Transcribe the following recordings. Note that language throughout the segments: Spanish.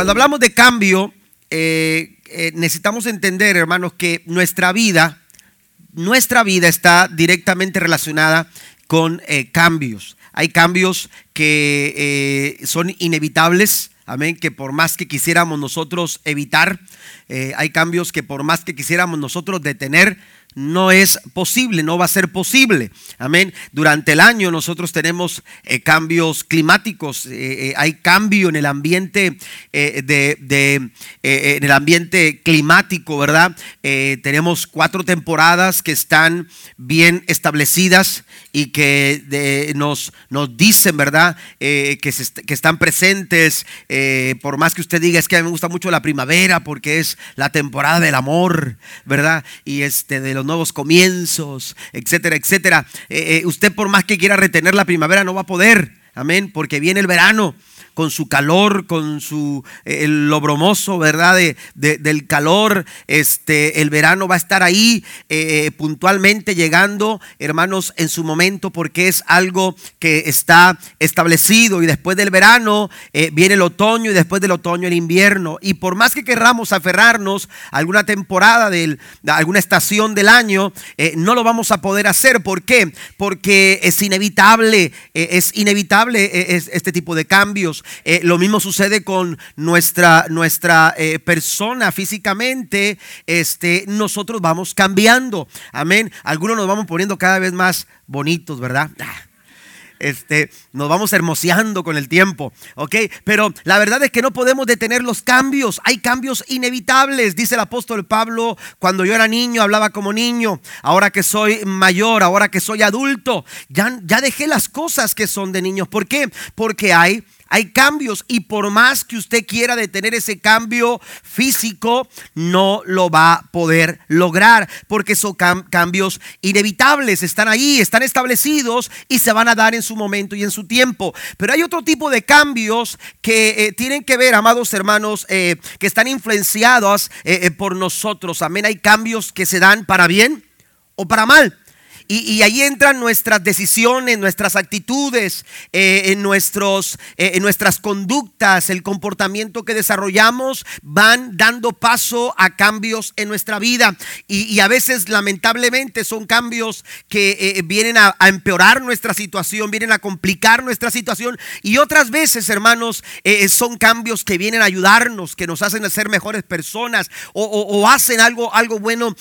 cuando hablamos de cambio, eh, eh, necesitamos entender, hermanos, que nuestra vida, nuestra vida está directamente relacionada con eh, cambios. Hay cambios que son inevitables, amén, que por más que quisiéramos nosotros evitar, hay cambios que por más que quisiéramos nosotros detener, no es posible, no va a ser posible. Amén. Durante el año nosotros tenemos eh, cambios climáticos, eh, eh, hay cambio en el ambiente de, en el ambiente climático, ¿verdad? tenemos cuatro temporadas que están bien establecidas y que nos, nos dicen, ¿verdad? que, están presentes. por más que usted diga, es que a mí me gusta mucho la primavera porque es la temporada del amor, ¿verdad? Y este de los nuevos comienzos, etcétera, etcétera. Eh, eh, usted por más que quiera retener la primavera no va a poder, amén, porque viene el verano con su calor, con su eh, lo bromoso, ¿verdad? De, del calor, este, el verano va a estar ahí eh, puntualmente llegando, hermanos, en su momento, porque es algo que está establecido y después del verano eh, viene el otoño y después del otoño el invierno. Y por más que querramos aferrarnos a alguna temporada, de alguna estación del año, no lo vamos a poder hacer. ¿Por qué? Porque es inevitable, es inevitable este tipo de cambios. Eh, lo mismo sucede con nuestra, nuestra eh, persona físicamente. Este, nosotros vamos cambiando. Amén. Algunos nos vamos poniendo cada vez más bonitos, ¿verdad? Ah, este, nos vamos hermoseando con el tiempo, ¿ok? Pero la verdad es que no podemos detener los cambios, hay cambios inevitables, dice el apóstol Pablo, cuando yo era niño hablaba como niño, ahora que soy mayor, ahora que soy adulto, ya, ya dejé las cosas que son de niños, ¿por qué? Porque hay hay cambios y por más que usted quiera detener ese cambio físico, no lo va a poder lograr porque son cambios inevitables, están ahí, están establecidos y se van a dar en su momento y en su tiempo. Pero hay otro tipo de cambios que eh, tienen que ver, amados hermanos, eh, que están influenciados eh, por nosotros. Amén, hay cambios que se dan para bien o para mal. Y, ahí entran nuestras decisiones, nuestras actitudes, eh, en, nuestros, eh, en nuestras conductas, el comportamiento que desarrollamos van dando paso a cambios en nuestra vida. Y, a veces lamentablemente son cambios que eh, vienen a, empeorar nuestra situación, vienen a complicar nuestra situación. Y otras veces, hermanos, son cambios que vienen a ayudarnos, que nos hacen ser mejores personas o, hacen algo, algo bueno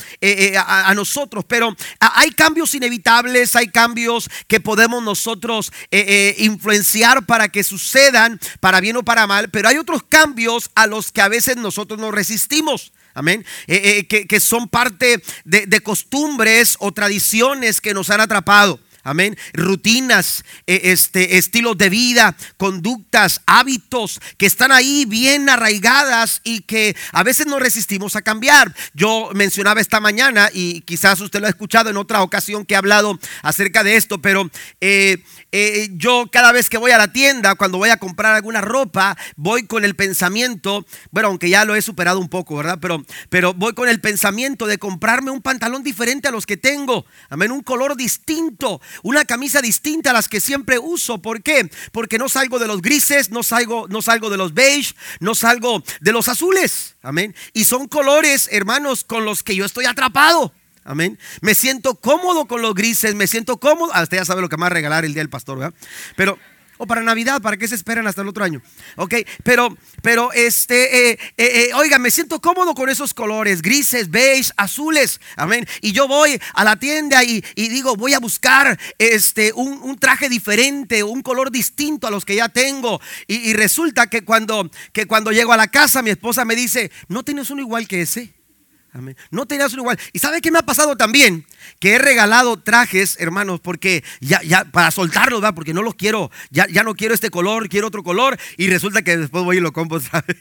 a, a, nosotros. Pero hay cambios inevitables, hay cambios que podemos nosotros eh, eh, influenciar para que sucedan, para bien o para mal, pero hay otros cambios a los que a veces nosotros nos resistimos. Amén. Eh, que, son parte de costumbres o tradiciones que nos han atrapado. Amén. Rutinas, e, este, estilos de vida, conductas, hábitos que están ahí bien arraigadas y que a veces no resistimos a cambiar. Yo mencionaba esta mañana y quizás usted lo ha escuchado en otra ocasión que he hablado acerca de esto, pero eh, eh, yo cada vez que voy a la tienda, cuando voy a comprar alguna ropa, voy con el pensamiento, bueno, aunque ya lo he superado un poco, ¿verdad? Pero, pero voy con el pensamiento de comprarme un pantalón diferente a los que tengo. Amén, un color distinto una camisa distinta a las que siempre uso. ¿Por qué? Porque no salgo de los grises, no salgo, no salgo de los beige, no salgo de los azules. Amén. Y son colores, hermanos, con los que yo estoy atrapado. Amén. Me siento cómodo con los grises, me siento cómodo. Ah, ya sabe lo que me va a regalar el día del pastor, ¿verdad? Pero o para Navidad, ¿para qué se esperan hasta el otro año? Ok, pero, pero este, eh, eh, eh, oiga, me siento cómodo con esos colores, grises, beige, azules, amén. Y yo voy a la tienda y, digo, voy a buscar este, un, traje diferente, un color distinto a los que ya tengo. Y, resulta que cuando, que cuando llego a la casa, mi esposa me dice, ¿no tienes uno igual que ese? No tenías uno igual. ¿Y sabe qué me ha pasado también? Que he regalado trajes, hermanos, porque ya, ya, para soltarlos, ¿verdad? Porque no los quiero, ya, ya no quiero este color, quiero otro color. Y resulta que después voy y lo compro vez.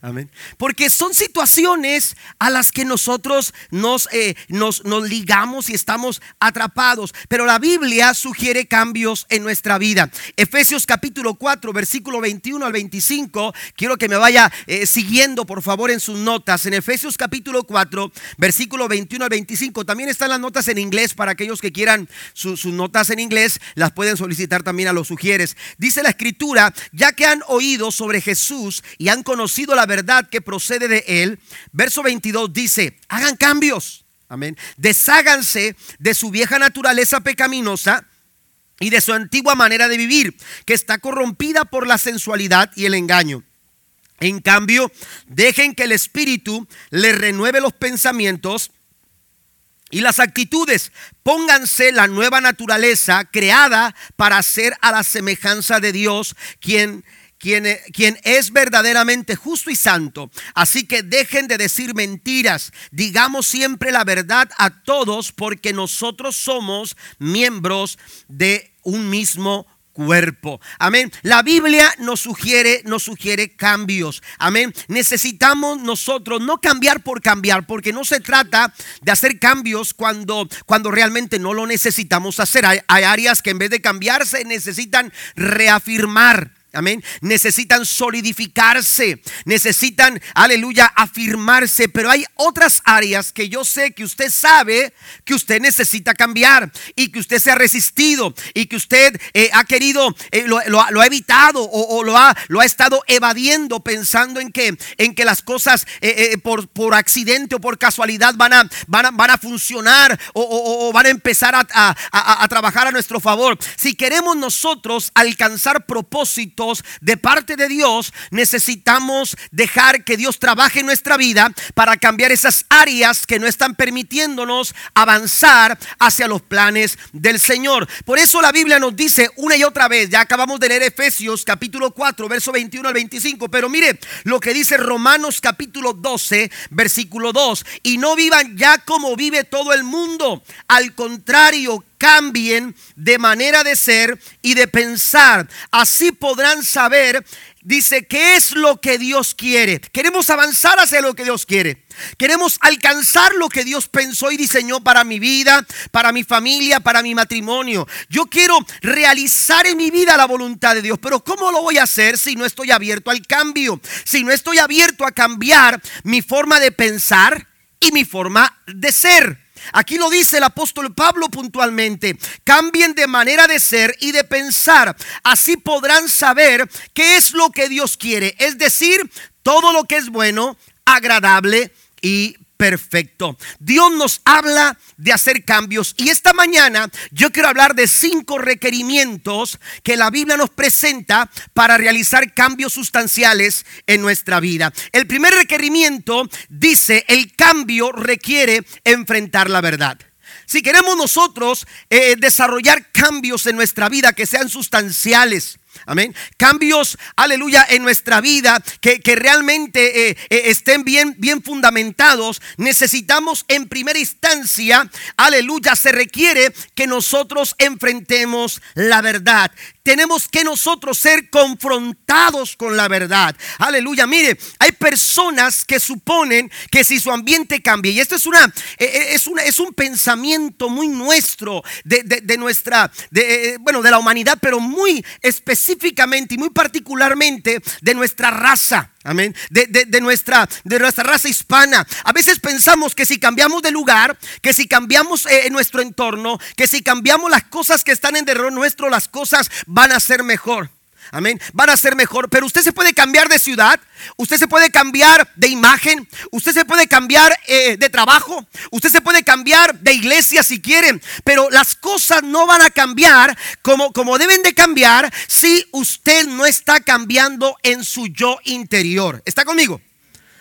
Amén. Porque son situaciones a las que nosotros nos, eh, nos, nos, ligamos y estamos atrapados. Pero la Biblia sugiere cambios en nuestra vida. Efesios capítulo 4, versículo 21 al 25. Quiero que me vaya eh, siguiendo, por favor, en sus notas. En Efesios capítulo 4, versículo 21 al 25. También están las notas en inglés para aquellos que quieran sus notas en inglés. Las pueden solicitar también a los sugieres. Dice la escritura, ya que han oído sobre Jesús y han conocido la verdad que procede de él. Verso 22 dice, hagan cambios. Amén. Desháganse de su vieja naturaleza pecaminosa y de su antigua manera de vivir, que está corrompida por la sensualidad y el engaño. En cambio, dejen que el Espíritu les renueve los pensamientos y las actitudes. Pónganse la nueva naturaleza creada para ser a la semejanza de Dios, quien quien, quien, es verdaderamente justo y santo. Así que dejen de decir mentiras. Digamos siempre la verdad a todos porque nosotros somos miembros de un mismo cuerpo. Amén. La Biblia nos sugiere, nos sugiere cambios. Amén. Necesitamos nosotros no cambiar por cambiar, porque no se trata de hacer cambios cuando, cuando realmente no lo necesitamos hacer. Hay, hay áreas que en vez de cambiarse necesitan reafirmar. Amén. Necesitan solidificarse, necesitan, aleluya, afirmarse, pero hay otras áreas que yo sé que usted sabe que usted necesita cambiar y que usted se ha resistido y que usted eh, ha querido, eh, lo, ha evitado o, lo, ha, estado evadiendo pensando en que, en que las cosas eh, por, accidente o por casualidad van a, van a, funcionar o, van a empezar a, a trabajar a nuestro favor. Si queremos nosotros alcanzar de parte de Dios, necesitamos dejar que Dios trabaje en nuestra vida para cambiar esas áreas que no están permitiéndonos avanzar hacia los planes del Señor. Por eso la Biblia nos dice una y otra vez, ya acabamos de leer Efesios capítulo 4, verso 21 al 25, pero mire lo que dice Romanos capítulo 12, versículo 2, y no vivan ya como vive todo el mundo, al contrario, cambien de manera de ser y de pensar. Así podrán saber, dice, qué es lo que Dios quiere. Queremos avanzar hacia lo que Dios quiere. Queremos alcanzar lo que Dios pensó y diseñó para mi vida, para mi familia, para mi matrimonio. Yo quiero realizar en mi vida la voluntad de Dios, pero ¿cómo lo voy a hacer si no estoy abierto al cambio? Si no estoy abierto a cambiar mi forma de pensar y mi forma de ser. Aquí lo dice el apóstol Pablo puntualmente. Cambien de manera de ser y de pensar. Así podrán saber qué es lo que Dios quiere. Es decir, todo lo que es bueno, agradable y perfecto. Dios nos habla de hacer cambios y esta mañana yo quiero hablar de cinco requerimientos que la Biblia nos presenta para realizar cambios sustanciales en nuestra vida. El primer requerimiento dice, el cambio requiere enfrentar la verdad. Si queremos nosotros eh, desarrollar cambios en nuestra vida que sean sustanciales, Amén. Cambios, aleluya, en nuestra vida que, realmente eh, eh, estén bien, bien fundamentados. Necesitamos en primera instancia, aleluya, se requiere que nosotros enfrentemos la verdad tenemos que nosotros ser confrontados con la verdad. Aleluya. Mire, hay personas que suponen que si su ambiente cambia, y esto es una, e, e, es una, es un pensamiento muy nuestro de, nuestra, de, bueno, de la humanidad, pero muy específicamente y muy particularmente de nuestra raza. Amén. De, nuestra, de nuestra raza hispana. A veces pensamos que si cambiamos de lugar, que si cambiamos eh, nuestro entorno, que si cambiamos las cosas que están en derredor nuestro, las cosas van a ser mejor. Amén. Van a ser mejor. Pero usted se puede cambiar de ciudad. Usted se puede cambiar de imagen. Usted se puede cambiar eh, de trabajo. Usted se puede cambiar de iglesia si quieren. Pero las cosas no van a cambiar como, como deben de cambiar si usted no está cambiando en su yo interior. ¿Está conmigo?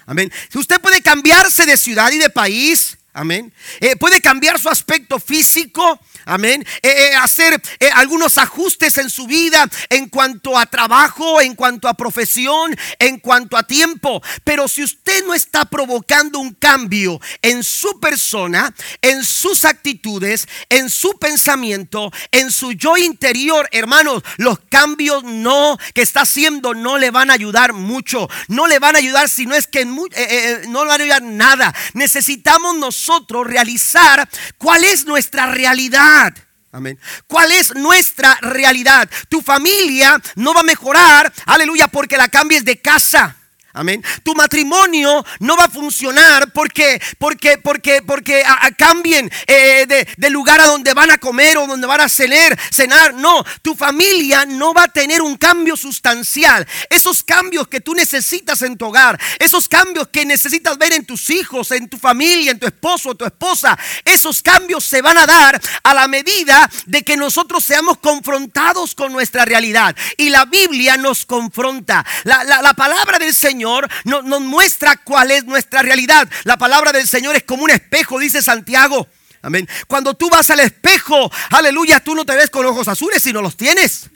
Amén. Si usted puede cambiarse de ciudad y de país. Amén. Eh, puede cambiar su aspecto físico. Amén. Eh, eh, hacer algunos ajustes en su vida en cuanto a trabajo, en cuanto a profesión, en cuanto a tiempo. Pero si usted no está provocando un cambio en su persona, en sus actitudes, en su pensamiento, en su yo interior, hermanos, los cambios no que está haciendo no le van a ayudar mucho. No le van a ayudar si no es que no le van a ayudar nada. Necesitamos nosotros nosotros realizar cuál es nuestra realidad. Amén. ¿Cuál es nuestra realidad? Tu familia no va a mejorar, aleluya, porque la cambies de casa. Amén. Tu matrimonio no va a funcionar porque, porque, porque, porque cambien eh, de, lugar a donde van a comer o donde van a cenar, cenar. No, tu familia no va a tener un cambio sustancial. Esos cambios que tú necesitas en tu hogar, esos cambios que necesitas ver en tus hijos, en tu familia, en tu esposo o tu esposa, esos cambios se van a dar a la medida de que nosotros seamos confrontados con nuestra realidad. Y la Biblia nos confronta. la, la palabra del Señor nos, muestra cuál es nuestra realidad. La palabra del Señor es como un espejo, dice Santiago. Amén. Cuando tú vas al espejo, aleluya, tú no te ves con ojos azules, si no los tienes.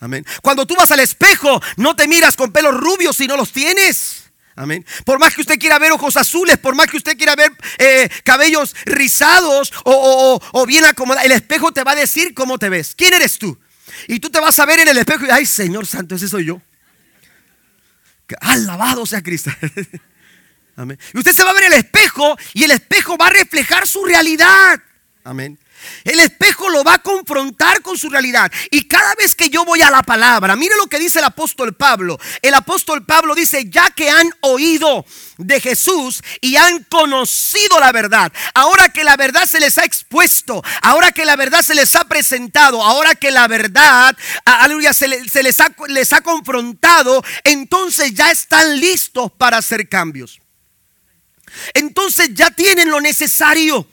Amén. Cuando tú vas al espejo, no te miras con pelos rubios si no los tienes. Amén. Por más que usted quiera ver ojos azules, por más que usted quiera ver eh, cabellos rizados o, o, bien acomodados, el espejo te va a decir cómo te ves. ¿Quién eres tú? Y tú te vas a ver en el espejo y, ay, Señor Santo, ese soy yo. Alabado sea Cristo. Amén. Y usted se va a ver el espejo y el espejo va a reflejar su realidad. Amén. El espejo lo va a confrontar con su realidad. Y cada vez que yo voy a la palabra, mire lo que dice el apóstol Pablo. El apóstol Pablo dice, ya que han oído de Jesús y han conocido la verdad, ahora que la verdad se les ha expuesto, ahora que la verdad se les ha presentado, ahora que la verdad, aleluya, se, les, ha, les ha confrontado, entonces ya están listos para hacer cambios. Entonces ya tienen lo necesario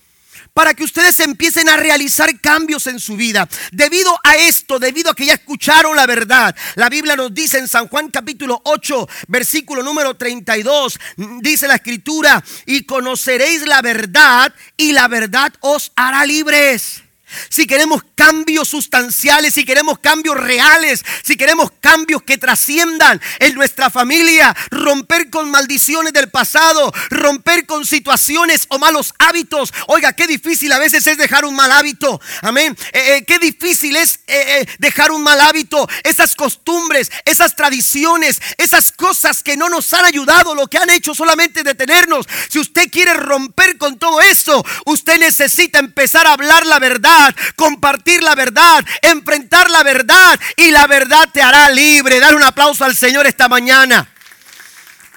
para que ustedes empiecen a realizar cambios en su vida. Debido a esto, debido a que ya escucharon la verdad, la Biblia nos dice en San Juan capítulo 8, versículo número 32, dice la escritura, y conoceréis la verdad y la verdad os hará libres si queremos cambios sustanciales, si queremos cambios reales, si queremos cambios que trasciendan en nuestra familia, romper con maldiciones del pasado, romper con situaciones o malos hábitos. Oiga, qué difícil a veces es dejar un mal hábito. Amén. Eh, eh, qué difícil es eh, dejar un mal hábito. Esas costumbres, esas tradiciones, esas cosas que no nos han ayudado, lo que han hecho solamente detenernos. Si usted quiere romper con todo eso, usted necesita empezar a hablar la verdad compartir la verdad, enfrentar la verdad y la verdad te hará libre. Dar un aplauso al Señor esta mañana.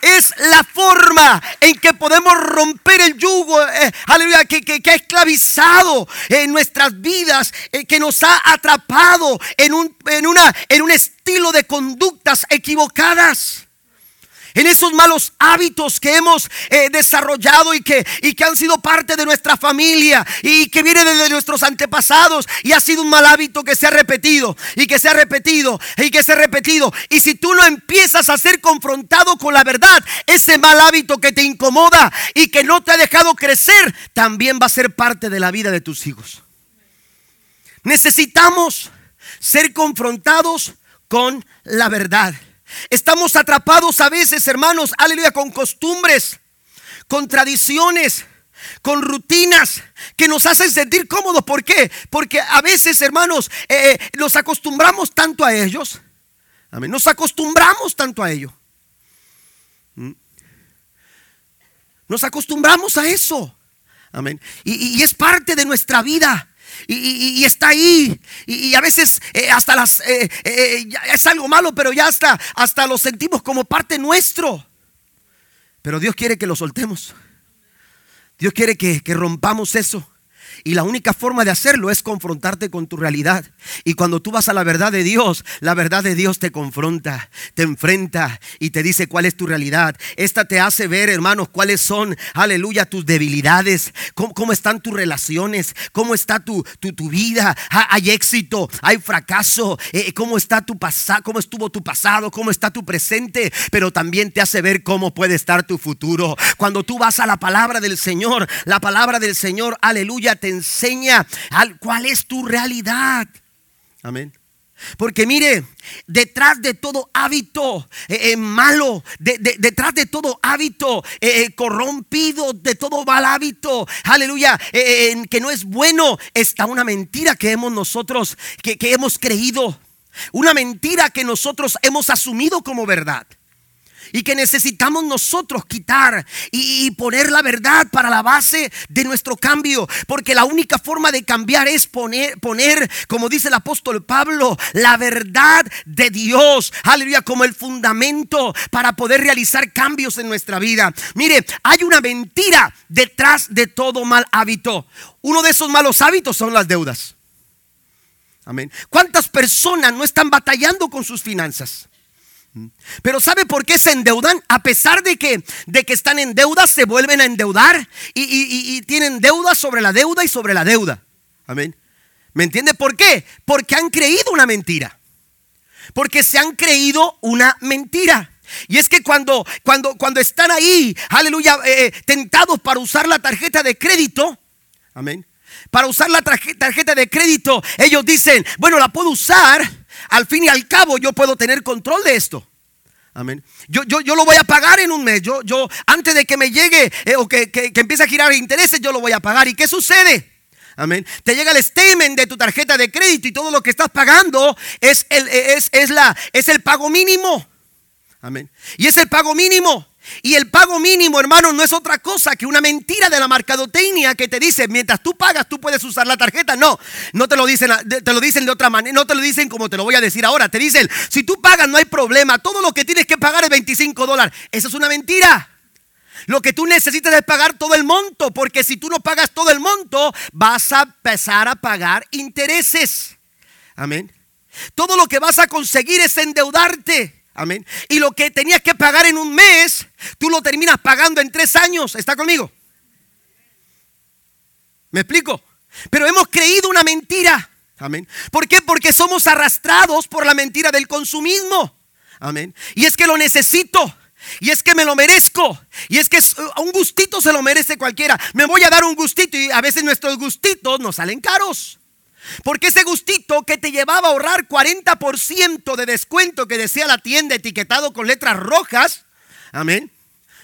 Es la forma en que podemos romper el yugo, eh, que, ha esclavizado en nuestras vidas, eh, que nos ha atrapado en un, en, una, en un estilo de conductas equivocadas en esos malos hábitos que hemos eh, desarrollado y que, y que han sido parte de nuestra familia y que viene desde nuestros antepasados y ha sido un mal hábito que se ha repetido y que se ha repetido y que se ha repetido. Y si tú no empiezas a ser confrontado con la verdad, ese mal hábito que te incomoda y que no te ha dejado crecer, también va a ser parte de la vida de tus hijos. Necesitamos ser confrontados con la verdad. Estamos atrapados a veces, hermanos, aleluya, con costumbres, con tradiciones, con rutinas que nos hacen sentir cómodos. ¿Por qué? Porque a veces, hermanos, eh, eh, nos acostumbramos tanto a ellos. Amén. Nos acostumbramos tanto a ello. ¿Mm? Nos acostumbramos a eso. Amén. y, es parte de nuestra vida y, está ahí. Y, a veces eh, hasta las eh, eh, es algo malo, pero ya hasta, hasta lo sentimos como parte nuestro. Pero Dios quiere que lo soltemos. Dios quiere que, rompamos eso. Y la única forma de hacerlo es confrontarte con tu realidad. Y cuando tú vas a la verdad de Dios, la verdad de Dios te confronta, te enfrenta y te dice cuál es tu realidad. Esta te hace ver, hermanos, cuáles son, aleluya, tus debilidades, cómo, están tus relaciones, cómo está tu, tu, vida. Hay éxito, hay fracaso, eh, cómo está tu pasado, cómo estuvo tu pasado, cómo está tu presente, pero también te hace ver cómo puede estar tu futuro. Cuando tú vas a la palabra del Señor, la palabra del Señor, aleluya, te enseña cuál es tu realidad. Amén. Porque mire, detrás de todo hábito eh, eh, malo, detrás de todo hábito eh, corrompido, de todo mal hábito, aleluya, que no es bueno, está una mentira que hemos nosotros, que hemos creído. Una mentira que nosotros hemos asumido como verdad y que necesitamos nosotros quitar y, poner la verdad para la base de nuestro cambio. Porque la única forma de cambiar es poner, poner, como dice el apóstol Pablo, la verdad de Dios, aleluya, como el fundamento para poder realizar cambios en nuestra vida. Mire, hay una mentira detrás de todo mal hábito. Uno de esos malos hábitos son las deudas. Amén. ¿Cuántas personas no están batallando con sus finanzas? Pero ¿sabe por qué se endeudan? A pesar de que, de que están en deuda, se vuelven a endeudar y, tienen deuda sobre la deuda y sobre la deuda. Amén. ¿Me entiende por qué? Porque han creído una mentira. Porque se han creído una mentira. Y es que cuando, cuando, cuando están ahí, aleluya, eh, eh, tentados para usar la tarjeta de crédito, amén, para usar la tarjeta de crédito, ellos dicen, bueno, la puedo usar, al fin y al cabo yo puedo tener control de esto. Amén. Yo, yo, yo, lo voy a pagar en un mes. Yo, yo antes de que me llegue eh, o que, empiece a girar intereses, yo lo voy a pagar. ¿Y qué sucede? Amén. Te llega el statement de tu tarjeta de crédito y todo lo que estás pagando es el, es, es la, es el pago mínimo. Amén. Y es el pago mínimo. Y el pago mínimo, hermano, no es otra cosa que una mentira de la mercadotecnia que te dice, mientras tú pagas, tú puedes usar la tarjeta. No, no te lo dicen, te lo dicen de otra manera, no te lo dicen como te lo voy a decir ahora. Te dicen, si tú pagas, no hay problema. Todo lo que tienes que pagar es 25 dólares. Eso es una mentira. Lo que tú necesitas es pagar todo el monto, porque si tú no pagas todo el monto, vas a empezar a pagar intereses. Amén. Todo lo que vas a conseguir es endeudarte. Amén. Y lo que tenías que pagar en un mes, tú lo terminas pagando en tres años. ¿Está conmigo? ¿Me explico? Pero hemos creído una mentira. Amén. ¿Por qué? Porque somos arrastrados por la mentira del consumismo. Amén. Y es que lo necesito. Y es que me lo merezco. Y es que un gustito se lo merece cualquiera. Me voy a dar un gustito y a veces nuestros gustitos nos salen caros. Porque ese gustito que te llevaba a ahorrar 40% de descuento que decía la tienda etiquetado con letras rojas, amén.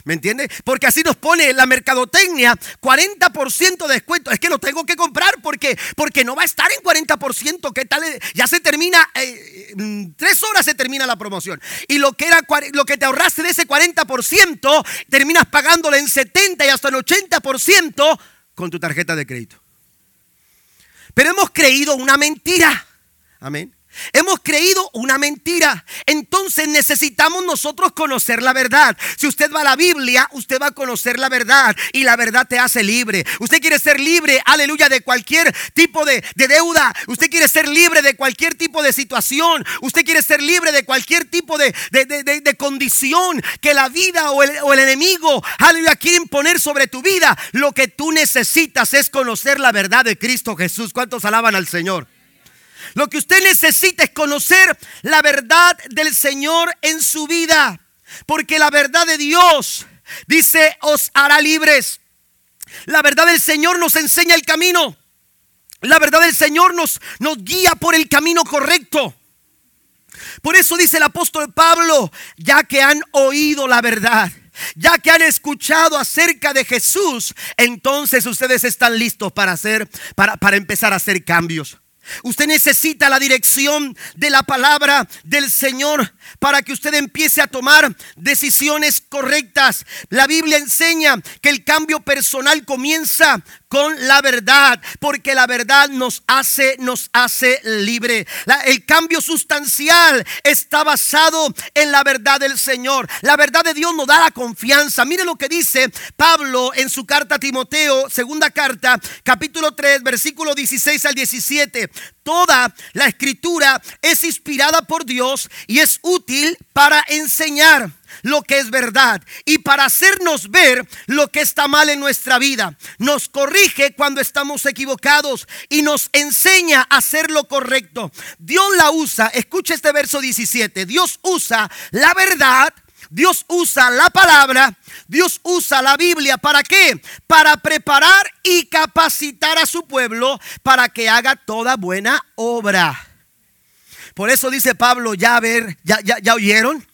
¿Me entiende? Porque así nos pone la mercadotecnia 40% de descuento. Es que lo tengo que comprar porque, porque no va a estar en 40%. ¿Qué tal? Ya se termina, eh, tres horas se termina la promoción. Y lo que, era, lo que te ahorraste de ese 40%, terminas pagándole en 70 y hasta en 80% con tu tarjeta de crédito. Pero hemos creído una mentira. Amén. Hemos creído una mentira. Entonces necesitamos nosotros conocer la verdad. Si usted va a la Biblia, usted va a conocer la verdad y la verdad te hace libre. Usted quiere ser libre, aleluya, de cualquier tipo de, deuda. Usted quiere ser libre de cualquier tipo de situación. Usted quiere ser libre de cualquier tipo de, condición que la vida o el, o el enemigo, aleluya, quiere imponer sobre tu vida. Lo que tú necesitas es conocer la verdad de Cristo Jesús. ¿Cuántos alaban al Señor? Lo que usted necesita es conocer la verdad del Señor en su vida. Porque la verdad de Dios, dice, os hará libres. La verdad del Señor nos enseña el camino. La verdad del Señor nos, nos guía por el camino correcto. Por eso dice el apóstol Pablo, ya que han oído la verdad, ya que han escuchado acerca de Jesús, entonces ustedes están listos para hacer, para, para empezar a hacer cambios. Usted necesita la dirección de la palabra del Señor para que usted empiece a tomar decisiones correctas. La Biblia enseña que el cambio personal comienza con la verdad, porque la verdad nos hace, nos hace libre. el cambio sustancial está basado en la verdad del Señor. La verdad de Dios nos da la confianza. Mire lo que dice Pablo en su carta a Timoteo, segunda carta, capítulo 3, versículo 16 al 17. Toda la escritura es inspirada por Dios y es útil para enseñar lo que es verdad y para hacernos ver lo que está mal en nuestra vida. Nos corrige cuando estamos equivocados y nos enseña a hacer lo correcto. Dios la usa, escucha este verso 17, Dios usa la verdad. Dios usa la palabra, Dios usa la Biblia, ¿para qué? Para preparar y capacitar a su pueblo para que haga toda buena obra. Por eso dice Pablo, ya ver, ya, ya, ya oyeron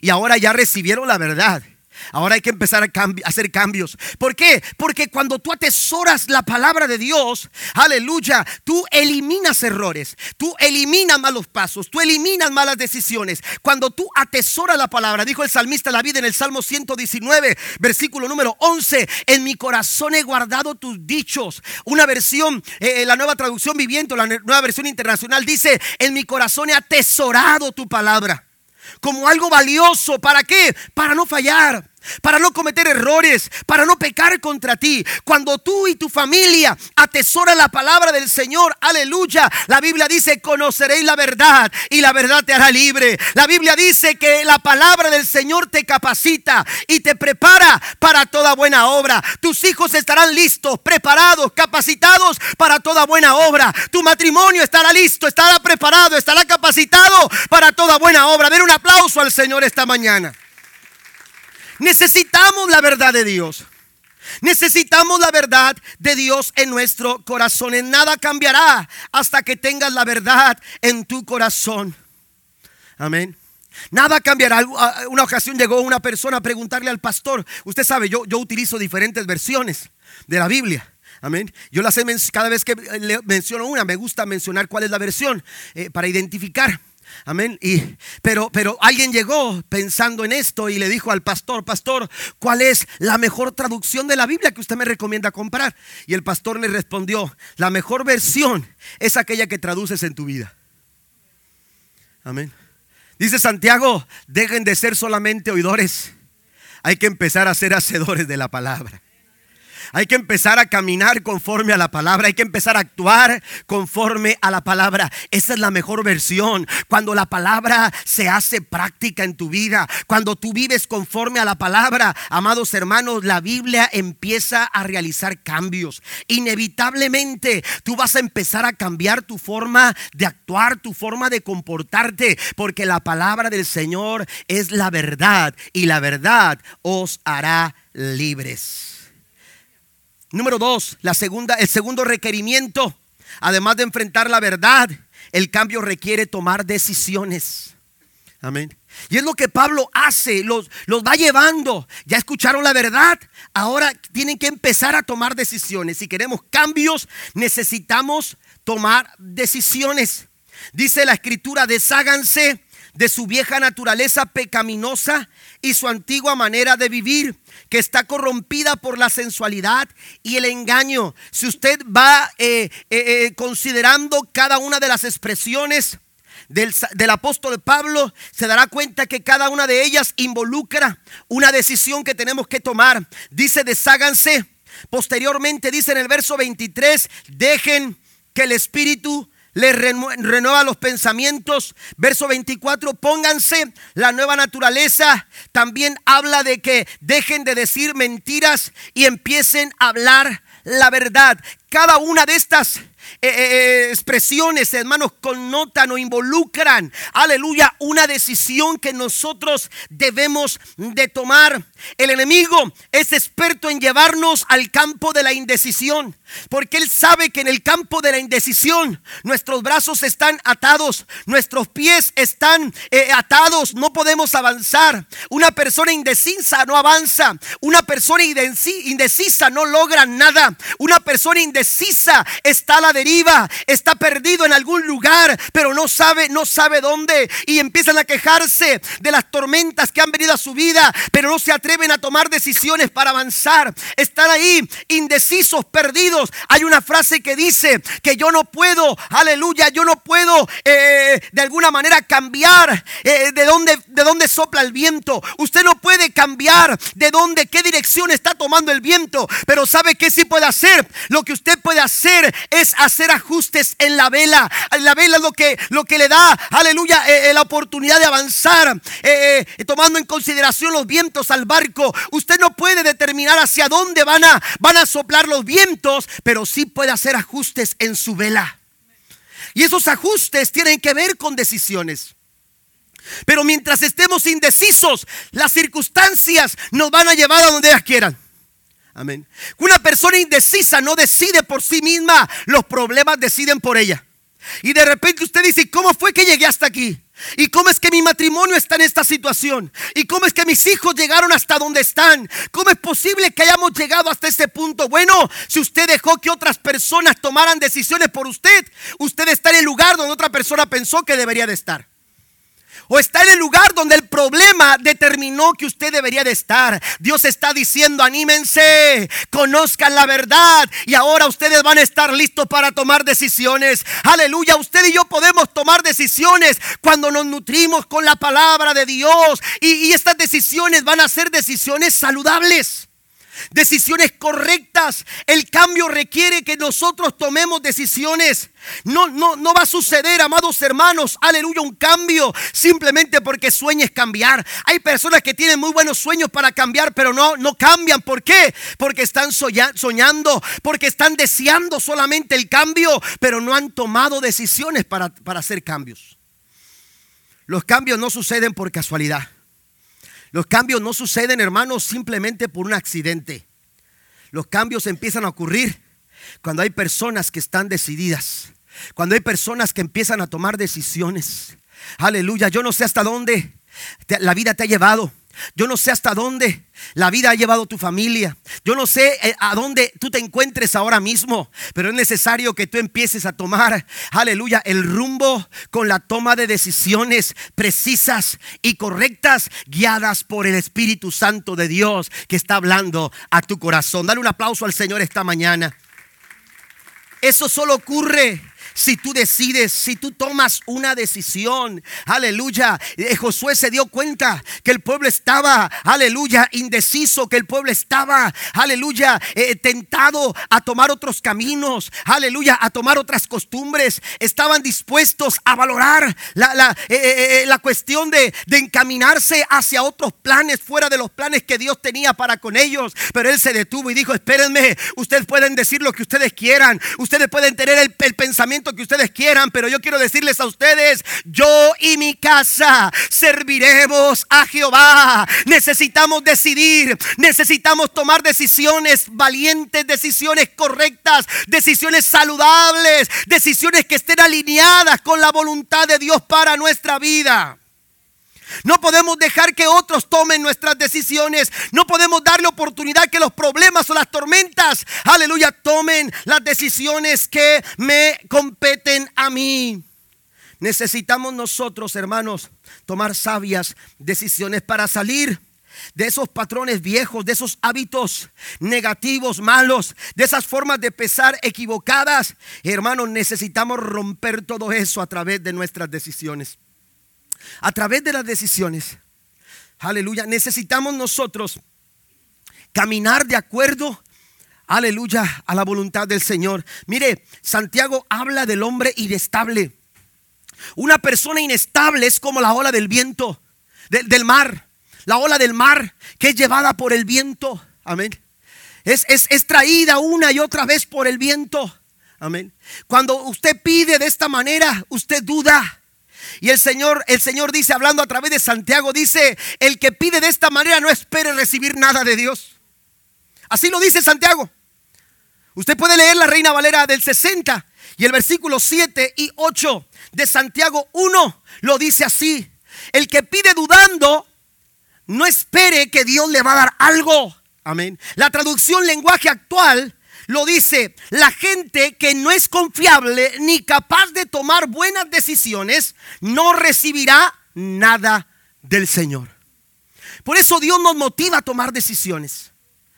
y ahora ya recibieron la verdad. Ahora hay que empezar a, hacer cambios. ¿Por qué? Porque cuando tú atesoras la palabra de Dios, aleluya, tú eliminas errores, tú eliminas malos pasos, tú eliminas malas decisiones. Cuando tú atesoras la palabra, dijo el salmista David en el Salmo 119, versículo número 11, en mi corazón he guardado tus dichos. Una versión, eh, eh, la nueva traducción viviente, la nueva versión internacional dice, en mi corazón he atesorado tu palabra como algo valioso. ¿Para qué? Para no fallar para no cometer errores, para no pecar contra ti. Cuando tú y tu familia atesoran la palabra del Señor, aleluya, la Biblia dice, conoceréis la verdad y la verdad te hará libre. La Biblia dice que la palabra del Señor te capacita y te prepara para toda buena obra. Tus hijos estarán listos, preparados, capacitados para toda buena obra. Tu matrimonio estará listo, estará preparado, estará capacitado para toda buena obra. Den un aplauso al Señor esta mañana. Necesitamos la verdad de Dios. Necesitamos la verdad de Dios en nuestro corazón. En nada cambiará hasta que tengas la verdad en tu corazón. Amén. Nada cambiará. Una ocasión llegó una persona a preguntarle al pastor. Usted sabe, yo, yo utilizo diferentes versiones de la Biblia. Amén. Yo las sé cada vez que menciono una, me gusta mencionar cuál es la versión eh, para identificar. Amén. Y, pero, pero alguien llegó pensando en esto y le dijo al pastor, pastor, ¿cuál es la mejor traducción de la Biblia que usted me recomienda comprar? Y el pastor le respondió, la mejor versión es aquella que traduces en tu vida. Amén. Dice Santiago, dejen de ser solamente oidores. Hay que empezar a ser hacedores de la palabra. Hay que empezar a caminar conforme a la palabra. Hay que empezar a actuar conforme a la palabra. Esa es la mejor versión. Cuando la palabra se hace práctica en tu vida. Cuando tú vives conforme a la palabra. Amados hermanos, la Biblia empieza a realizar cambios. Inevitablemente tú vas a empezar a cambiar tu forma de actuar, tu forma de comportarte. Porque la palabra del Señor es la verdad. Y la verdad os hará libres. Número dos, la segunda, el segundo requerimiento, además de enfrentar la verdad, el cambio requiere tomar decisiones. Amén. Y es lo que Pablo hace, los, los va llevando. Ya escucharon la verdad, ahora tienen que empezar a tomar decisiones. Si queremos cambios, necesitamos tomar decisiones. Dice la escritura, desháganse de su vieja naturaleza pecaminosa y su antigua manera de vivir, que está corrompida por la sensualidad y el engaño. Si usted va eh, eh, eh, considerando cada una de las expresiones del, del, apóstol Pablo, se dará cuenta que cada una de ellas involucra una decisión que tenemos que tomar. Dice, desháganse. Posteriormente dice en el verso 23, dejen que el Espíritu les renueva los pensamientos. Verso 24, pónganse la nueva naturaleza. También habla de que dejen de decir mentiras y empiecen a hablar la verdad. Cada una de estas eh, eh, eh, expresiones, hermanos, connotan o involucran, aleluya, una decisión que nosotros debemos de tomar. El enemigo es experto en llevarnos al campo de la indecisión, porque él sabe que en el campo de la indecisión nuestros brazos están atados, nuestros pies están atados, no podemos avanzar. Una persona indecisa no avanza, una persona indecisa no logra nada, una persona indecisa está a la la deriva, está perdido en algún lugar, pero no sabe, no sabe dónde. Y empiezan a quejarse de las tormentas que han venido a su vida, pero no se atreven a tomar decisiones para avanzar. Están ahí indecisos, perdidos. Hay una frase que dice que yo no puedo, aleluya, yo no puedo eh, de alguna manera cambiar eh, de, dónde, de dónde sopla el viento. Usted no puede cambiar de dónde, qué dirección está tomando el viento, pero ¿sabe qué sí puede hacer? Lo que usted puede hacer es hacer ajustes en la vela. La vela es lo que, lo que le da, aleluya, eh, eh, la oportunidad de avanzar, tomando en consideración los vientos al barco. Usted no puede determinar hacia dónde van a, van a soplar los vientos, pero sí puede hacer ajustes en su vela. Y esos ajustes tienen que ver con decisiones. Pero mientras estemos indecisos, las circunstancias nos van a llevar a donde ellas quieran. Amén. Una persona indecisa no decide por sí misma, los problemas deciden por ella. Y de repente usted dice, ¿cómo fue que llegué hasta aquí? ¿Y cómo es que mi matrimonio está en esta situación? ¿Y cómo es que mis hijos llegaron hasta donde están? ¿Cómo es posible que hayamos llegado hasta este punto? Bueno, si usted dejó que otras personas tomaran decisiones por usted, usted está en el lugar donde otra persona pensó que debería de estar o está en el lugar donde el problema determinó que usted debería de estar. Dios está diciendo, anímense, conozcan la verdad y ahora ustedes van a estar listos para tomar decisiones. Aleluya, usted y yo podemos tomar decisiones cuando nos nutrimos con la palabra de Dios y, y estas decisiones van a ser decisiones saludables decisiones correctas. El cambio requiere que nosotros tomemos decisiones. No, no, no va a suceder, amados hermanos, aleluya, un cambio simplemente porque sueñes cambiar. Hay personas que tienen muy buenos sueños para cambiar, pero no, no cambian. ¿Por qué? Porque están soñando, porque están deseando solamente el cambio, pero no han tomado decisiones para, para hacer cambios. Los cambios no suceden por casualidad. Los cambios no suceden, hermanos, simplemente por un accidente. Los cambios empiezan a ocurrir cuando hay personas que están decididas, cuando hay personas que empiezan a tomar decisiones. Aleluya, yo no sé hasta dónde la vida te ha llevado. Yo no sé hasta dónde la vida ha llevado tu familia. Yo no sé eh, a dónde tú te encuentres ahora mismo, pero es necesario que tú empieces a tomar, aleluya, el rumbo con la toma de decisiones precisas y correctas, guiadas por el Espíritu Santo de Dios que está hablando a tu corazón. Dale un aplauso al Señor esta mañana. Eso solo ocurre si tú decides, si tú tomas una decisión, aleluya. Eh, Josué se dio cuenta que el pueblo estaba, aleluya, indeciso, que el pueblo estaba, aleluya, eh, tentado a tomar otros caminos, aleluya, a tomar otras costumbres. Estaban dispuestos a valorar la, la, eh, la cuestión de, de encaminarse hacia otros planes, fuera de los planes que Dios tenía para con ellos. Pero él se detuvo y dijo, espérenme, ustedes pueden decir lo que ustedes quieran, ustedes pueden tener el, el pensamiento que ustedes quieran, pero yo quiero decirles a ustedes, yo y mi casa serviremos a Jehová. Necesitamos decidir, necesitamos tomar decisiones valientes, decisiones correctas, decisiones saludables, decisiones que estén alineadas con la voluntad de Dios para nuestra vida. No podemos dejar que otros tomen nuestras decisiones. No podemos darle oportunidad que los problemas o las tormentas, aleluya, tomen las decisiones que me competen a mí. Necesitamos nosotros, hermanos, tomar sabias decisiones para salir de esos patrones viejos, de esos hábitos negativos, malos, de esas formas de pesar equivocadas. Hermanos, necesitamos romper todo eso a través de nuestras decisiones a través de las decisiones, aleluya, necesitamos nosotros caminar de acuerdo, aleluya, a la voluntad del Señor. Mire, Santiago habla del hombre inestable. Una persona inestable es como la ola del viento, del mar, la ola del mar que es llevada por el viento. Amén. Es, es, es traída una y otra vez por el viento. Amén. Cuando usted pide de esta manera, usted duda. Y el Señor, el Señor dice, hablando a través de Santiago, dice, el que pide de esta manera no espere recibir nada de Dios. Así lo dice Santiago. Usted puede leer la Reina Valera del 60 y el versículo 7 y 8 de Santiago 1 lo dice así. El que pide dudando, no espere que Dios le va a dar algo. Amén. La traducción lenguaje actual lo dice, la gente que no es confiable ni capaz de tomar buenas decisiones no recibirá nada del Señor. Por eso Dios nos motiva a tomar decisiones.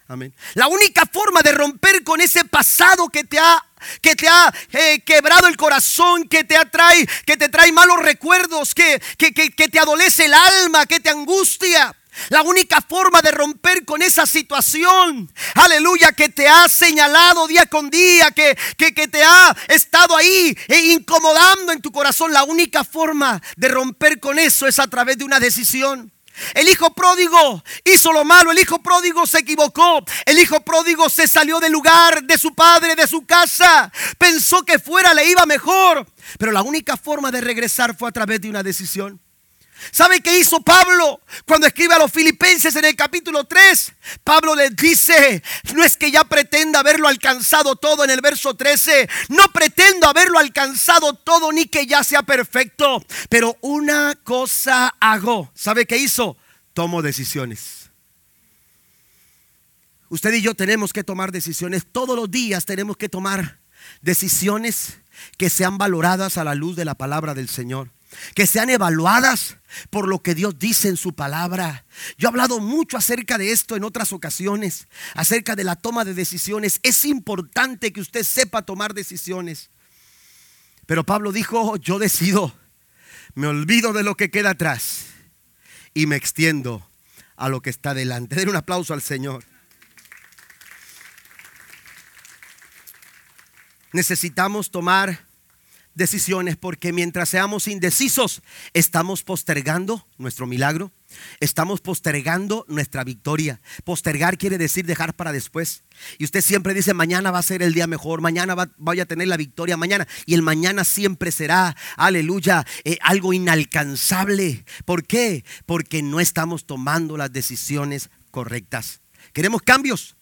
Amén. La única forma de romper con ese pasado que te ha que te ha eh, quebrado el corazón, que te atrae, que te trae malos recuerdos, que, que, que te adolece el alma, que te angustia. La única forma de romper con esa situación, aleluya, que te ha señalado día con día, que, que, que, te ha estado ahí e incomodando en tu corazón, la única forma de romper con eso es a través de una decisión. El hijo pródigo hizo lo malo, el hijo pródigo se equivocó, el hijo pródigo se salió del lugar de su padre, de su casa, pensó que fuera le iba mejor, pero la única forma de regresar fue a través de una decisión. ¿Sabe qué hizo Pablo cuando escribe a los filipenses en el capítulo 3? Pablo les dice, no es que ya pretenda haberlo alcanzado todo en el verso 13, no pretendo haberlo alcanzado todo ni que ya sea perfecto, pero una cosa hago. ¿Sabe qué hizo? Tomo decisiones. Usted y yo tenemos que tomar decisiones, todos los días tenemos que tomar decisiones que sean valoradas a la luz de la palabra del Señor que sean evaluadas por lo que Dios dice en su palabra. Yo he hablado mucho acerca de esto en otras ocasiones, acerca de la toma de decisiones. Es importante que usted sepa tomar decisiones. Pero Pablo dijo, yo decido, me olvido de lo que queda atrás y me extiendo a lo que está delante. Den un aplauso al Señor. Necesitamos tomar decisiones porque mientras seamos indecisos, estamos postergando nuestro milagro, estamos postergando nuestra victoria. Postergar quiere decir dejar para después. Y usted siempre dice, mañana va a ser el día mejor, mañana va, voy a tener la victoria, mañana. Y el mañana siempre será, aleluya, eh, algo inalcanzable. ¿Por qué? Porque no estamos tomando las decisiones correctas. ¿Queremos cambios?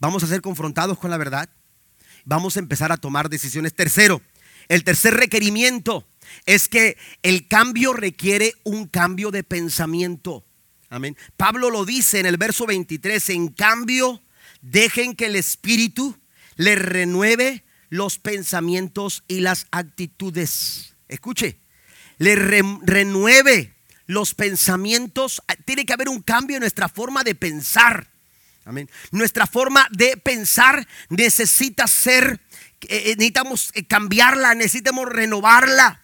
Vamos a ser confrontados con la verdad. Vamos a empezar a tomar decisiones. Tercero, el tercer requerimiento es que el cambio requiere un cambio de pensamiento. Amén. Pablo lo dice en el verso 23, en cambio, dejen que el Espíritu le renueve los pensamientos y las actitudes. Escuche, le renueve los pensamientos. Tiene que haber un cambio en nuestra forma de pensar. Amén. Nuestra forma de pensar necesita ser eh, eh, necesitamos eh, cambiarla, necesitamos renovarla.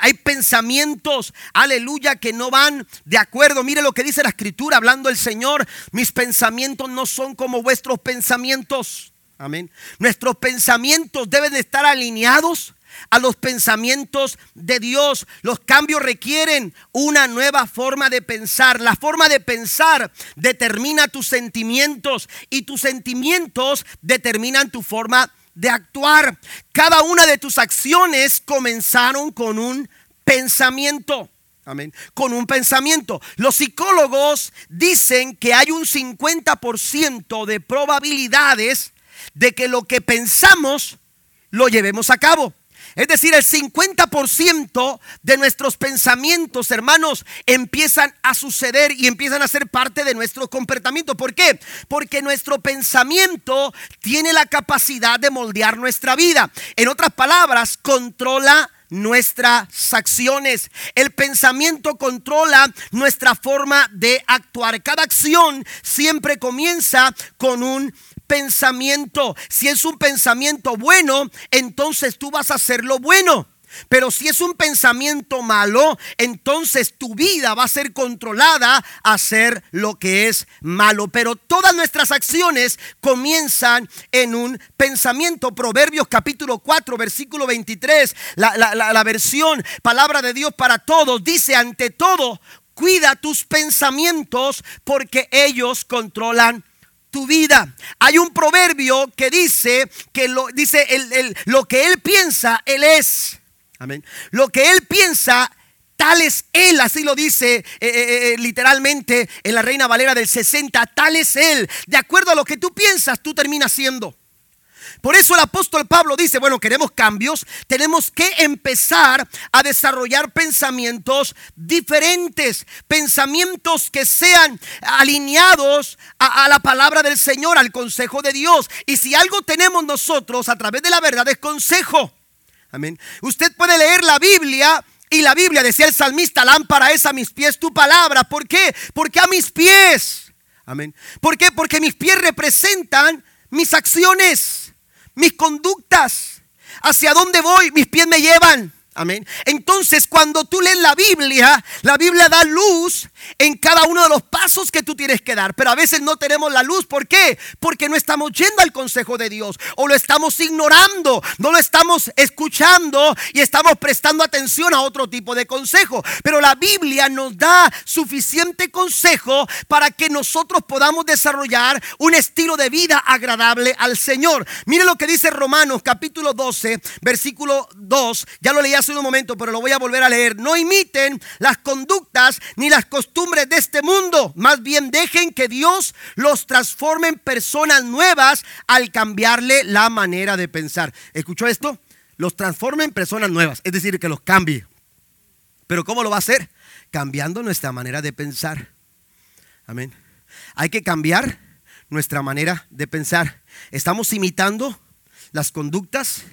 Hay pensamientos, aleluya, que no van de acuerdo. Mire lo que dice la escritura, hablando el Señor. Mis pensamientos no son como vuestros pensamientos. Amén. Nuestros pensamientos deben estar alineados a los pensamientos de Dios. Los cambios requieren una nueva forma de pensar. La forma de pensar determina tus sentimientos y tus sentimientos determinan tu forma de de actuar. Cada una de tus acciones comenzaron con un pensamiento. Amén. Con un pensamiento. Los psicólogos dicen que hay un 50% de probabilidades de que lo que pensamos lo llevemos a cabo. Es decir, el 50% de nuestros pensamientos, hermanos, empiezan a suceder y empiezan a ser parte de nuestro comportamiento. ¿Por qué? Porque nuestro pensamiento tiene la capacidad de moldear nuestra vida. En otras palabras, controla nuestras acciones. El pensamiento controla nuestra forma de actuar. Cada acción siempre comienza con un pensamiento. Si es un pensamiento bueno, entonces tú vas a hacer lo bueno. Pero si es un pensamiento malo, entonces tu vida va a ser controlada a hacer lo que es malo. Pero todas nuestras acciones comienzan en un pensamiento. Proverbios capítulo 4, versículo 23, la, la versión, palabra de Dios para todos, dice ante todo, cuida tus pensamientos porque ellos controlan tu vida. Hay un proverbio que dice que lo, dice el, lo que él piensa, él es. Amén. Lo que él piensa, tal es él, así lo dice eh, eh, eh, literalmente en la Reina Valera del 60, tal es él. De acuerdo a lo que tú piensas, tú terminas siendo. Por eso el apóstol Pablo dice, bueno, queremos cambios, tenemos que empezar a desarrollar pensamientos diferentes, pensamientos que sean alineados a, la palabra del Señor, al consejo de Dios. Y si algo tenemos nosotros a través de la verdad es consejo. Amén. Usted puede leer la Biblia y la Biblia decía el salmista, lámpara es a mis pies tu palabra. ¿Por qué? Porque a mis pies. Amén. ¿Por qué? Porque mis pies representan mis acciones, mis conductas. Hacia dónde voy, mis pies me llevan. Amén. Entonces, cuando tú lees la Biblia, la Biblia da luz en cada uno de los pasos que tú tienes que dar. Pero a veces no tenemos la luz. ¿Por qué? Porque no estamos yendo al consejo de Dios o lo estamos ignorando, no lo estamos escuchando y estamos prestando atención a otro tipo de consejo. Pero la Biblia nos da suficiente consejo para que nosotros podamos desarrollar un estilo de vida agradable al Señor. Mire lo que dice Romanos capítulo 12, versículo 2. Ya lo leí hace un momento, pero lo voy a volver a leer. No imiten las conductas ni las costumbres de este mundo. Más bien dejen que Dios los transforme en personas nuevas al cambiarle la manera de pensar. ¿Escuchó esto? Los transforme en personas nuevas, es decir, que los cambie. Pero ¿cómo lo va a hacer? Cambiando nuestra manera de pensar. Amén. Hay que cambiar nuestra manera de pensar. Estamos imitando las conductas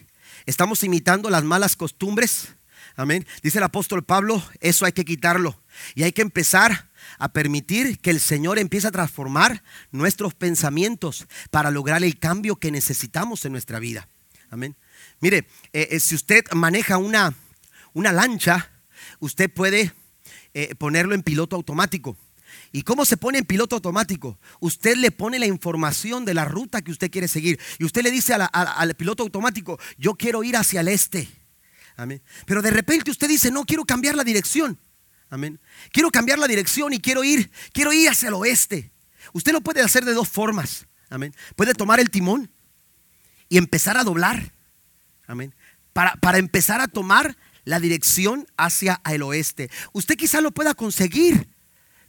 Estamos imitando las malas costumbres. Amén. Dice el apóstol Pablo, eso hay que quitarlo. Y hay que empezar a permitir que el Señor empiece a transformar nuestros pensamientos para lograr el cambio que necesitamos en nuestra vida. Amén. Mire, eh, eh, si usted maneja una, una lancha, usted puede eh, ponerlo en piloto automático. ¿Y cómo se pone en piloto automático? Usted le pone la información de la ruta que usted quiere seguir. Y usted le dice al piloto automático, yo quiero ir hacia el este. Amén. Pero de repente usted dice, no, quiero cambiar la dirección. Amén. Quiero cambiar la dirección y quiero ir, quiero ir hacia el oeste. Usted lo puede hacer de dos formas. Amén. Puede tomar el timón y empezar a doblar. Amén. Para, para empezar a tomar la dirección hacia el oeste. Usted quizá lo pueda conseguir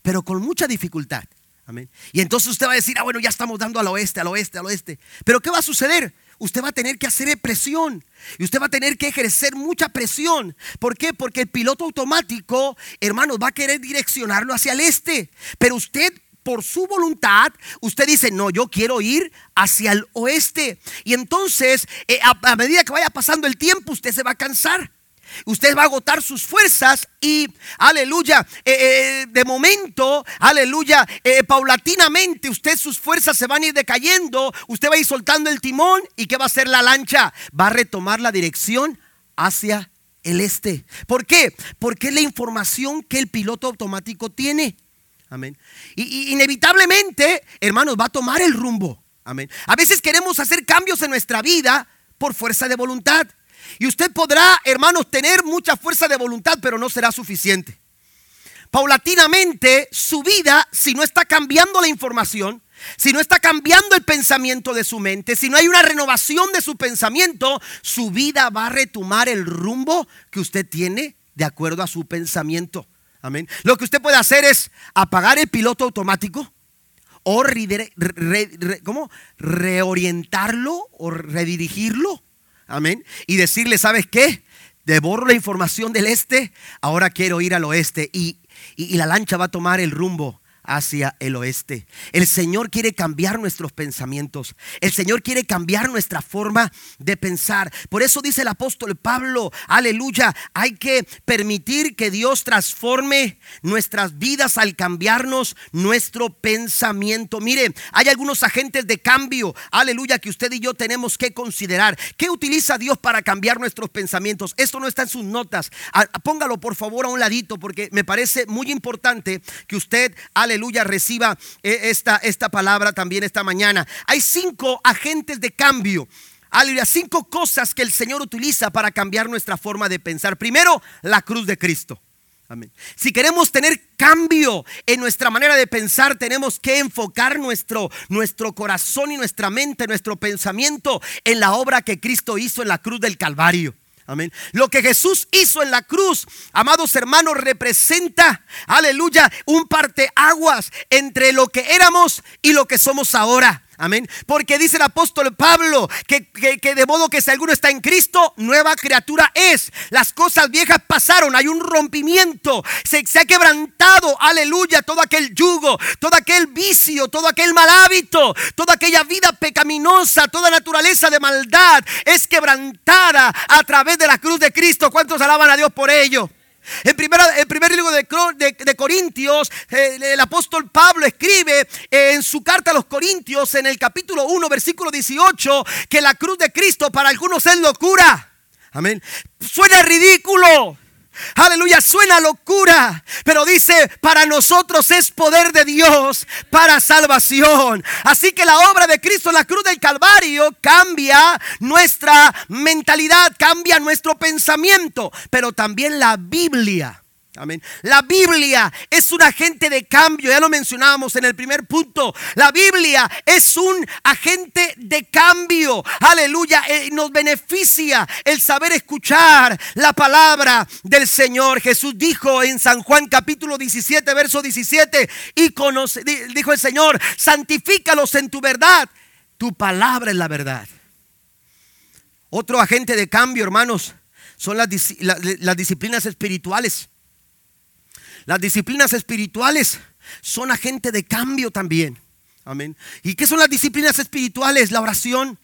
pero con mucha dificultad. Amén. Y entonces usted va a decir, ah, bueno, ya estamos dando al oeste, al oeste, al oeste. Pero ¿qué va a suceder? Usted va a tener que hacer presión y usted va a tener que ejercer mucha presión. ¿Por qué? Porque el piloto automático, hermanos, va a querer direccionarlo hacia el este. Pero usted por su voluntad, usted dice, no, yo quiero ir hacia el oeste. Y entonces, eh, a, medida que vaya pasando el tiempo, usted se va a cansar. Usted va a agotar sus fuerzas y, aleluya, eh, eh, de momento, aleluya, eh, paulatinamente usted sus fuerzas se van a ir decayendo, usted va a ir soltando el timón y ¿qué va a hacer la lancha? Va a retomar la dirección hacia el este. ¿Por qué? Porque es la información que el piloto automático tiene. Amén. Y, inevitablemente, hermanos, va a tomar el rumbo. Amén. A veces queremos hacer cambios en nuestra vida por fuerza de voluntad. Y usted podrá, hermanos, tener mucha fuerza de voluntad, pero no será suficiente. Paulatinamente, su vida, si no está cambiando la información, si no está cambiando el pensamiento de su mente, si no hay una renovación de su pensamiento, su vida va a retomar el rumbo que usted tiene de acuerdo a su pensamiento. Amén. Lo que usted puede hacer es apagar el piloto automático o ¿cómo? reorientarlo o redirigirlo Amén. Y decirle, ¿sabes qué? Deborro la información del este, ahora quiero ir al oeste. Y, y, y la lancha va a tomar el rumbo hacia el oeste. El Señor quiere cambiar nuestros pensamientos. El Señor quiere cambiar nuestra forma de pensar. Por eso dice el apóstol Pablo, aleluya, hay que permitir que Dios transforme nuestras vidas al cambiarnos nuestro pensamiento. Mire, hay algunos agentes de cambio, aleluya, que usted y yo tenemos que considerar. ¿Qué utiliza Dios para cambiar nuestros pensamientos? Esto no está en sus notas. Ah, póngalo por favor a un ladito porque me parece muy importante que usted, aleluya, aleluya, reciba eh, esta, esta palabra también esta mañana. Hay cinco agentes de cambio. Aleluya, cinco cosas que el Señor utiliza para cambiar nuestra forma de pensar. Primero, la cruz de Cristo. Amén. Si queremos tener cambio en nuestra manera de pensar, tenemos que enfocar nuestro, nuestro corazón y nuestra mente, nuestro pensamiento en la obra que Cristo hizo en la cruz del Calvario. Amén. Lo que Jesús hizo en la cruz, amados hermanos, representa, aleluya, un parteaguas entre lo que éramos y lo que somos ahora. Amén. Porque dice el apóstol Pablo que, de modo que si alguno está en Cristo, nueva criatura es. Las cosas viejas pasaron, hay un rompimiento. Se, se, ha quebrantado, aleluya, todo aquel yugo, todo aquel vicio, todo aquel mal hábito, toda aquella vida pecaminosa, toda naturaleza de maldad es quebrantada a través de la cruz de Cristo. ¿Cuántos alaban a Dios por ello? En el primer libro de, Corintios, eh, el apóstol Pablo escribe eh, en su carta a los Corintios, en el capítulo 1, versículo 18, que la cruz de Cristo para algunos es locura. Amén. Suena ridículo. Aleluya, suena locura, pero dice, para nosotros es poder de Dios para salvación. Así que la obra de Cristo en la cruz del Calvario cambia nuestra mentalidad, cambia nuestro pensamiento, pero también la Biblia Amén. La Biblia es un agente de cambio, ya lo mencionábamos en el primer punto. La Biblia es un agente de cambio. Aleluya, eh, nos beneficia el saber escuchar la palabra del Señor. Jesús dijo en San Juan capítulo 17, verso 17, y conoce, dijo el Señor, santifícalos en tu verdad. Tu palabra es la verdad. Otro agente de cambio, hermanos, son las, las disciplinas espirituales. Las disciplinas espirituales son agente de cambio también. Amén. ¿Y qué son las disciplinas espirituales? La oración.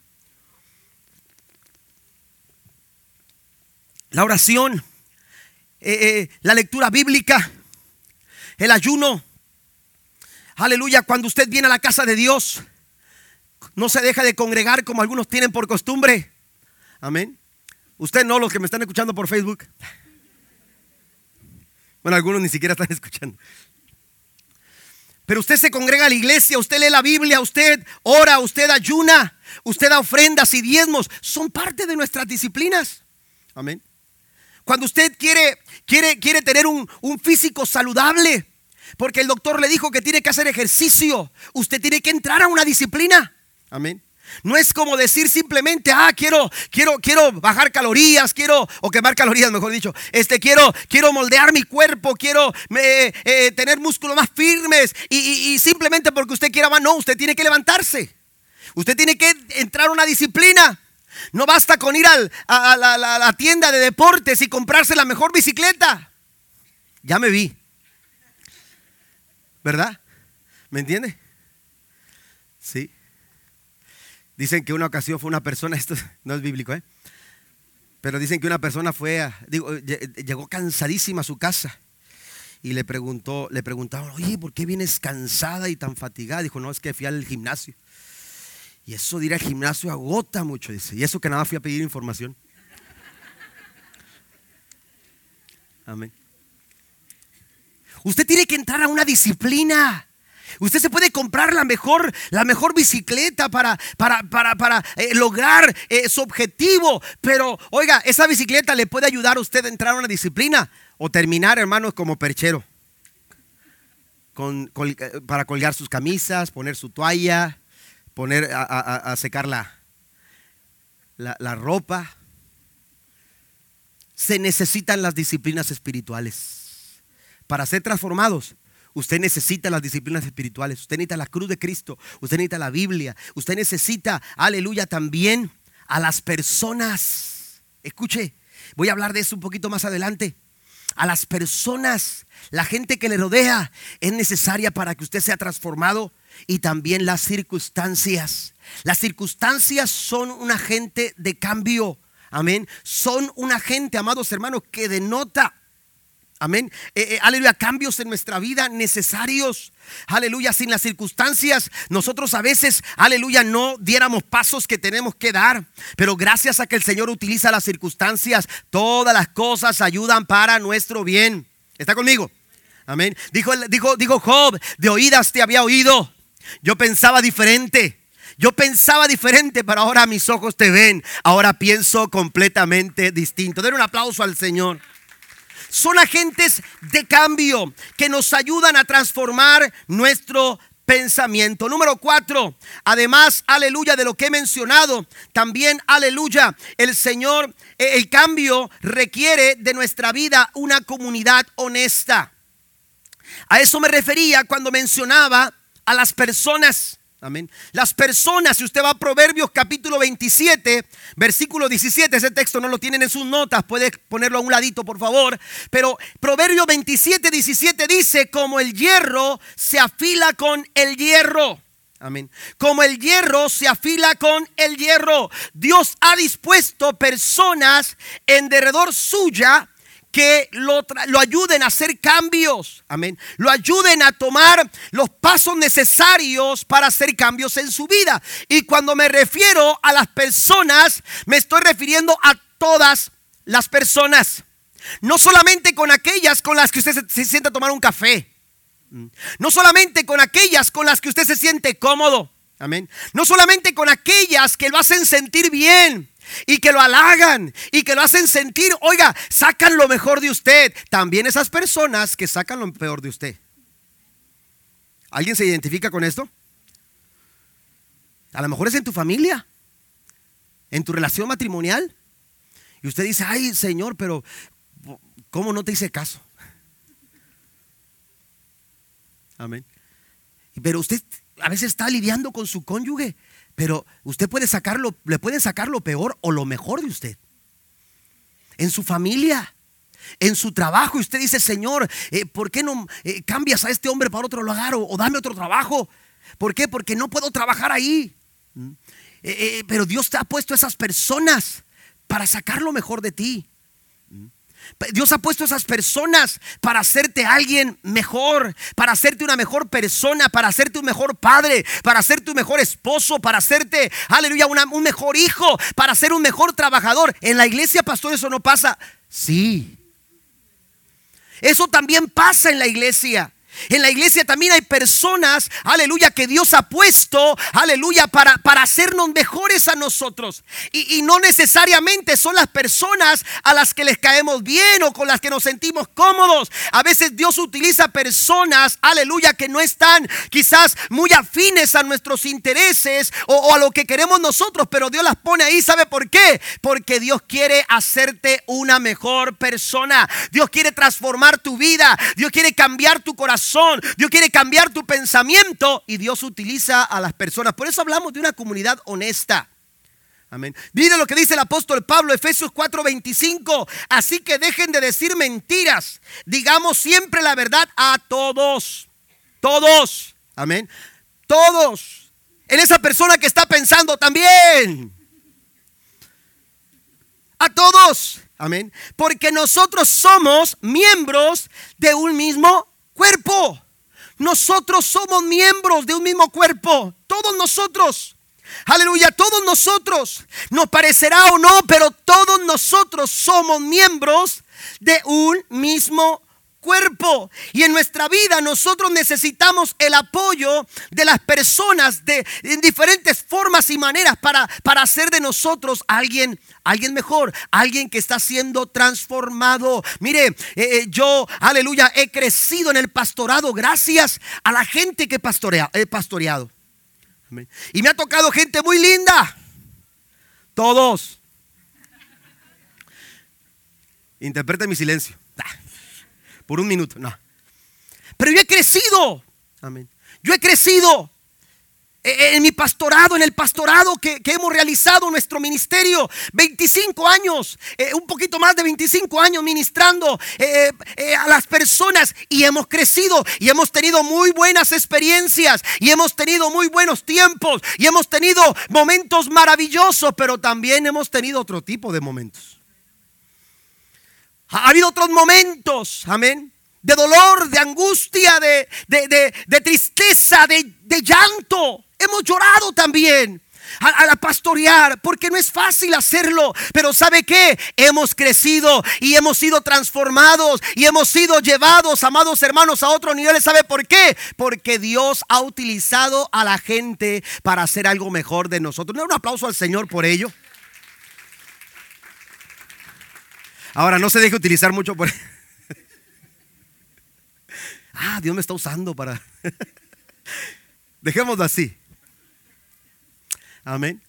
La oración. Eh, eh, la lectura bíblica. El ayuno. Aleluya. Cuando usted viene a la casa de Dios, no se deja de congregar como algunos tienen por costumbre. Amén. Usted no, los que me están escuchando por Facebook. Bueno, algunos ni siquiera están escuchando. Pero usted se congrega a la iglesia, usted lee la Biblia, usted ora, usted ayuna, usted da ofrendas y diezmos. Son parte de nuestras disciplinas. Amén. Cuando usted quiere, quiere, quiere tener un, un físico saludable, porque el doctor le dijo que tiene que hacer ejercicio, usted tiene que entrar a una disciplina. Amén. No es como decir simplemente, ah, quiero, quiero, quiero bajar calorías, quiero, o quemar calorías, mejor dicho. Este, quiero, quiero moldear mi cuerpo, quiero eh, tener músculos más firmes. Y, simplemente porque usted quiera más, no, usted tiene que levantarse. Usted tiene que entrar a una disciplina. No basta con ir a, la, tienda de deportes y comprarse la mejor bicicleta. Ya me vi. ¿Verdad? ¿Me entiende? Sí. Dicen que una ocasión fue una persona, esto no es bíblico, ¿eh? pero dicen que una persona fue, llegó cansadísima a su casa y le preguntó, le preguntaron, oye, ¿por qué vienes cansada y tan fatigada? Dijo, no, es que fui al gimnasio. Y eso de ir al gimnasio agota mucho, dice. Y eso que nada fui a pedir información. Amén. Usted tiene que entrar a una disciplina. Usted se puede comprar la mejor, la mejor bicicleta para, para, para, eh, lograr eh, su objetivo. Pero, oiga, esa bicicleta le puede ayudar a usted a entrar a una disciplina o terminar, hermanos, como perchero. Con, eh, para colgar sus camisas, poner su toalla, poner a, secar la, la ropa. Se necesitan las disciplinas espirituales para ser transformados Usted necesita las disciplinas espirituales, usted necesita la cruz de Cristo, usted necesita la Biblia, usted necesita, aleluya, también a las personas. Escuche, voy a hablar de eso un poquito más adelante. A las personas, la gente que le rodea es necesaria para que usted sea transformado y también las circunstancias. Las circunstancias son un agente de cambio. Amén. Son un agente, amados hermanos, que denota Amén. Eh, eh, aleluya, cambios en nuestra vida necesarios. Aleluya, sin las circunstancias, nosotros a veces, aleluya, no diéramos pasos que tenemos que dar. Pero gracias a que el Señor utiliza las circunstancias, todas las cosas ayudan para nuestro bien. ¿Está conmigo? Amén. Dijo, dijo, dijo Job, de oídas te había oído. Yo pensaba diferente. Yo pensaba diferente, pero ahora mis ojos te ven. Ahora pienso completamente distinto. Den un aplauso al Señor son agentes de cambio que nos ayudan a transformar nuestro pensamiento. Número cuatro, además, aleluya, de lo que he mencionado, también, aleluya, el Señor, eh, el cambio requiere de nuestra vida una comunidad honesta. A eso me refería cuando mencionaba a las personas. Amén. Las personas, si usted va a Proverbios capítulo 27, versículo 17, ese texto no lo tienen en sus notas, puede ponerlo a un ladito, por favor. Pero Proverbios 27, 17 dice, como el hierro se afila con el hierro. Amén. Como el hierro se afila con el hierro. Dios ha dispuesto personas en derredor suya que lo, lo, ayuden a hacer cambios. Amén. Lo ayuden a tomar los pasos necesarios para hacer cambios en su vida. Y cuando me refiero a las personas, me estoy refiriendo a todas las personas. No solamente con aquellas con las que usted se, se sienta a tomar un café. No solamente con aquellas con las que usted se siente cómodo. Amén. No solamente con aquellas que lo hacen sentir bien y que lo halagan y que lo hacen sentir, oiga, sacan lo mejor de usted. También esas personas que sacan lo peor de usted. ¿Alguien se identifica con esto? A lo mejor es en tu familia, en tu relación matrimonial. Y usted dice, ay Señor, pero ¿cómo no te hice caso? Amén. Pero usted a veces está lidiando con su cónyuge, pero usted puede sacarlo, le pueden sacar lo peor o lo mejor de usted. En su familia, en su trabajo, y usted dice, Señor, eh, ¿por qué no eh, cambias a este hombre para otro lugar o, dame otro trabajo? ¿Por qué? Porque no puedo trabajar ahí. ¿Mm? Eh, pero Dios te ha puesto esas personas para sacar lo mejor de ti. Dios ha puesto esas personas para hacerte alguien mejor, para hacerte una mejor persona, para hacerte un mejor padre, para hacerte un mejor esposo, para hacerte, aleluya, un mejor hijo, para ser un mejor trabajador. En la iglesia, pastor, eso no pasa. Sí. Eso también pasa en la iglesia. En la iglesia también hay personas, aleluya, que Dios ha puesto, aleluya, para, para hacernos mejores a nosotros. Y, y, no necesariamente son las personas a las que les caemos bien o con las que nos sentimos cómodos. A veces Dios utiliza personas, aleluya, que no están quizás muy afines a nuestros intereses o, o a lo que queremos nosotros, pero Dios las pone ahí. ¿Sabe por qué? Porque Dios quiere hacerte una mejor persona. Dios quiere transformar tu vida. Dios quiere cambiar tu corazón. Dios quiere cambiar tu pensamiento y Dios utiliza a las personas. Por eso hablamos de una comunidad honesta. Amén. Mire lo que dice el apóstol Pablo, Efesios 4:25. Así que dejen de decir mentiras. Digamos siempre la verdad a todos. Todos. Amén. Todos. En esa persona que está pensando también. A todos. Amén. Porque nosotros somos miembros de un mismo cuerpo. Nosotros somos miembros de un mismo cuerpo. Todos nosotros. Aleluya, todos nosotros. Nos parecerá o no, pero todos nosotros somos miembros de un mismo cuerpo. Y en nuestra vida nosotros necesitamos el apoyo de las personas de, en diferentes formas y maneras para, para hacer de nosotros alguien, alguien mejor, alguien que está siendo transformado. Mire, eh, eh, yo, aleluya, he crecido en el pastorado gracias a la gente que pastorea, he pastoreado. Y me ha tocado gente muy linda. Todos. Interpreta mi silencio por un minuto, no. Pero yo he crecido. Amén. Yo he crecido en mi pastorado, en el pastorado que, que hemos realizado nuestro ministerio. 25 años, eh, un poquito más de 25 años ministrando eh, eh, a las personas y hemos crecido y hemos tenido muy buenas experiencias y hemos tenido muy buenos tiempos y hemos tenido momentos maravillosos, pero también hemos tenido otro tipo de momentos. Ha habido otros momentos, amén, de dolor, de angustia, de, de, tristeza, de, llanto. Hemos llorado también a, a, pastorear, porque no es fácil hacerlo, pero ¿sabe qué? Hemos crecido y hemos sido transformados y hemos sido llevados, amados hermanos, a otro nivel. ¿Sabe por qué? Porque Dios ha utilizado a la gente para hacer algo mejor de nosotros. ¿No un aplauso al Señor por ello? Ahora, no se deje utilizar mucho por... ah, Dios me está usando para... Dejémoslo así. Amén.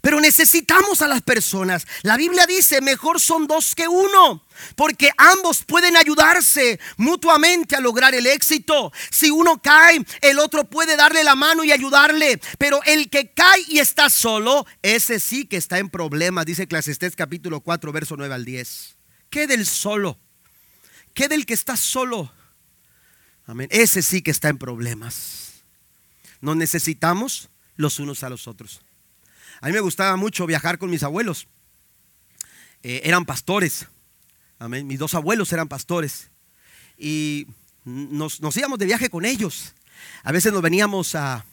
Pero necesitamos a las personas. La Biblia dice, mejor son dos que uno, porque ambos pueden ayudarse mutuamente a lograr el éxito. Si uno cae, el otro puede darle la mano y ayudarle. Pero el que cae y está solo, ese sí que está en problemas, dice Eclesiastés capítulo 4, verso 9 al 10. ¿Qué del solo? ¿Qué del que está solo? Amén. Ese sí que está en problemas. Nos necesitamos los unos a los otros. A mí me gustaba mucho viajar con mis abuelos. Eh, eran pastores. Amén. Mis dos abuelos eran pastores. Y nos, íbamos de viaje con ellos. A veces nos veníamos al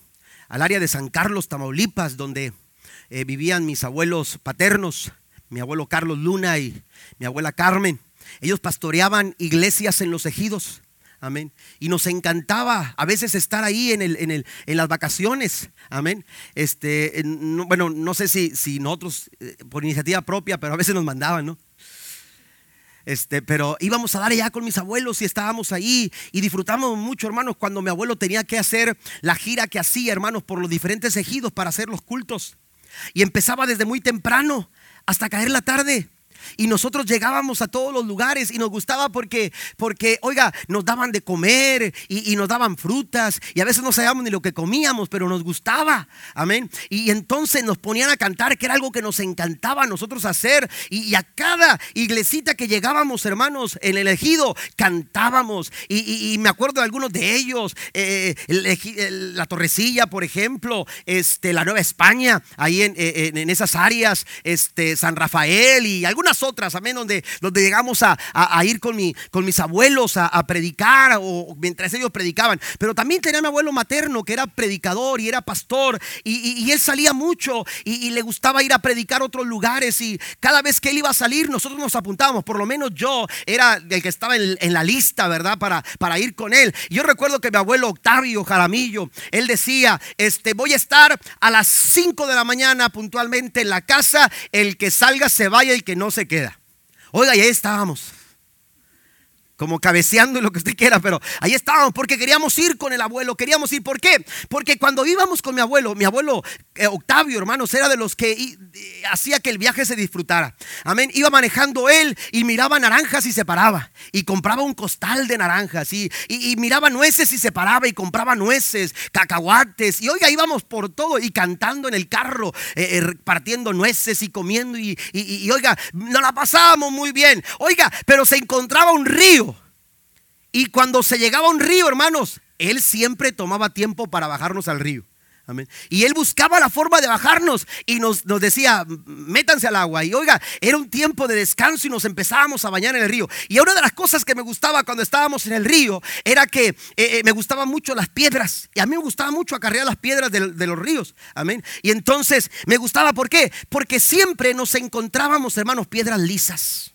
área de San Carlos, Tamaulipas, donde eh, vivían mis abuelos paternos, mi abuelo Carlos Luna y mi abuela Carmen. Ellos pastoreaban iglesias en los ejidos. Amén. Y nos encantaba a veces estar ahí en, el, en, el, en las vacaciones. Amén. Este, bueno, no sé si, si nosotros eh, por iniciativa propia, pero a veces nos mandaban, ¿no? Este, pero íbamos a dar allá con mis abuelos y estábamos ahí y disfrutamos mucho, hermanos, cuando mi abuelo tenía que hacer la gira que hacía, hermanos, por los diferentes ejidos para hacer los cultos. Y empezaba desde muy temprano hasta caer la tarde. Y nosotros llegábamos a todos los lugares y nos gustaba porque, porque oiga, nos daban de comer y, nos daban frutas y a veces no sabíamos ni lo que comíamos, pero nos gustaba. Amén. Y, entonces nos ponían a cantar, que era algo que nos encantaba a nosotros hacer. Y, a cada iglesita que llegábamos, hermanos, en el ejido, cantábamos. Y, me acuerdo de algunos de ellos, eh, la Torrecilla, por ejemplo, este, la Nueva España, ahí en, en esas áreas, este, San Rafael y algunas otras, amén, donde, donde llegamos a, ir con, mi, con mis abuelos a, predicar o mientras ellos predicaban. Pero también tenía mi abuelo materno que era predicador y era pastor y, él salía mucho y, le gustaba ir a predicar a otros lugares y cada vez que él iba a salir nosotros nos apuntábamos, por lo menos yo era el que estaba en, la lista, ¿verdad? Para, para ir con él. Yo recuerdo que mi abuelo Octavio Jaramillo, él decía, este, voy a estar a las 5 de la mañana puntualmente en la casa, el que salga se vaya, el que no se queda. Oiga, y ahí estábamos como cabeceando en lo que usted quiera, pero ahí estábamos porque queríamos ir con el abuelo, queríamos ir. ¿Por qué? Porque cuando íbamos con mi abuelo, mi abuelo eh, Octavio, hermanos, era de los que hacía que el viaje se disfrutara. Amén. Iba manejando él y miraba naranjas y se paraba. Y compraba un costal de naranjas. Y, y, miraba nueces y se paraba y compraba nueces, cacahuates. Y oiga, íbamos por todo y cantando en el carro, eh, eh, partiendo nueces y comiendo. Y, y oiga, nos la pasábamos muy bien. Oiga, pero se encontraba un río y cuando se llegaba a un río, hermanos, él siempre tomaba tiempo para bajarnos al río. Y él buscaba la forma de bajarnos y nos, decía, métanse al agua. Y oiga, era un tiempo de descanso y nos empezábamos a bañar en el río. Y una de las cosas que me gustaba cuando estábamos en el río era que eh, eh, me gustaban mucho las piedras. Y a mí me gustaba mucho acarrear las piedras de, de, los ríos. Amén. Y entonces me gustaba, ¿por qué? Porque siempre nos encontrábamos, hermanos, piedras lisas.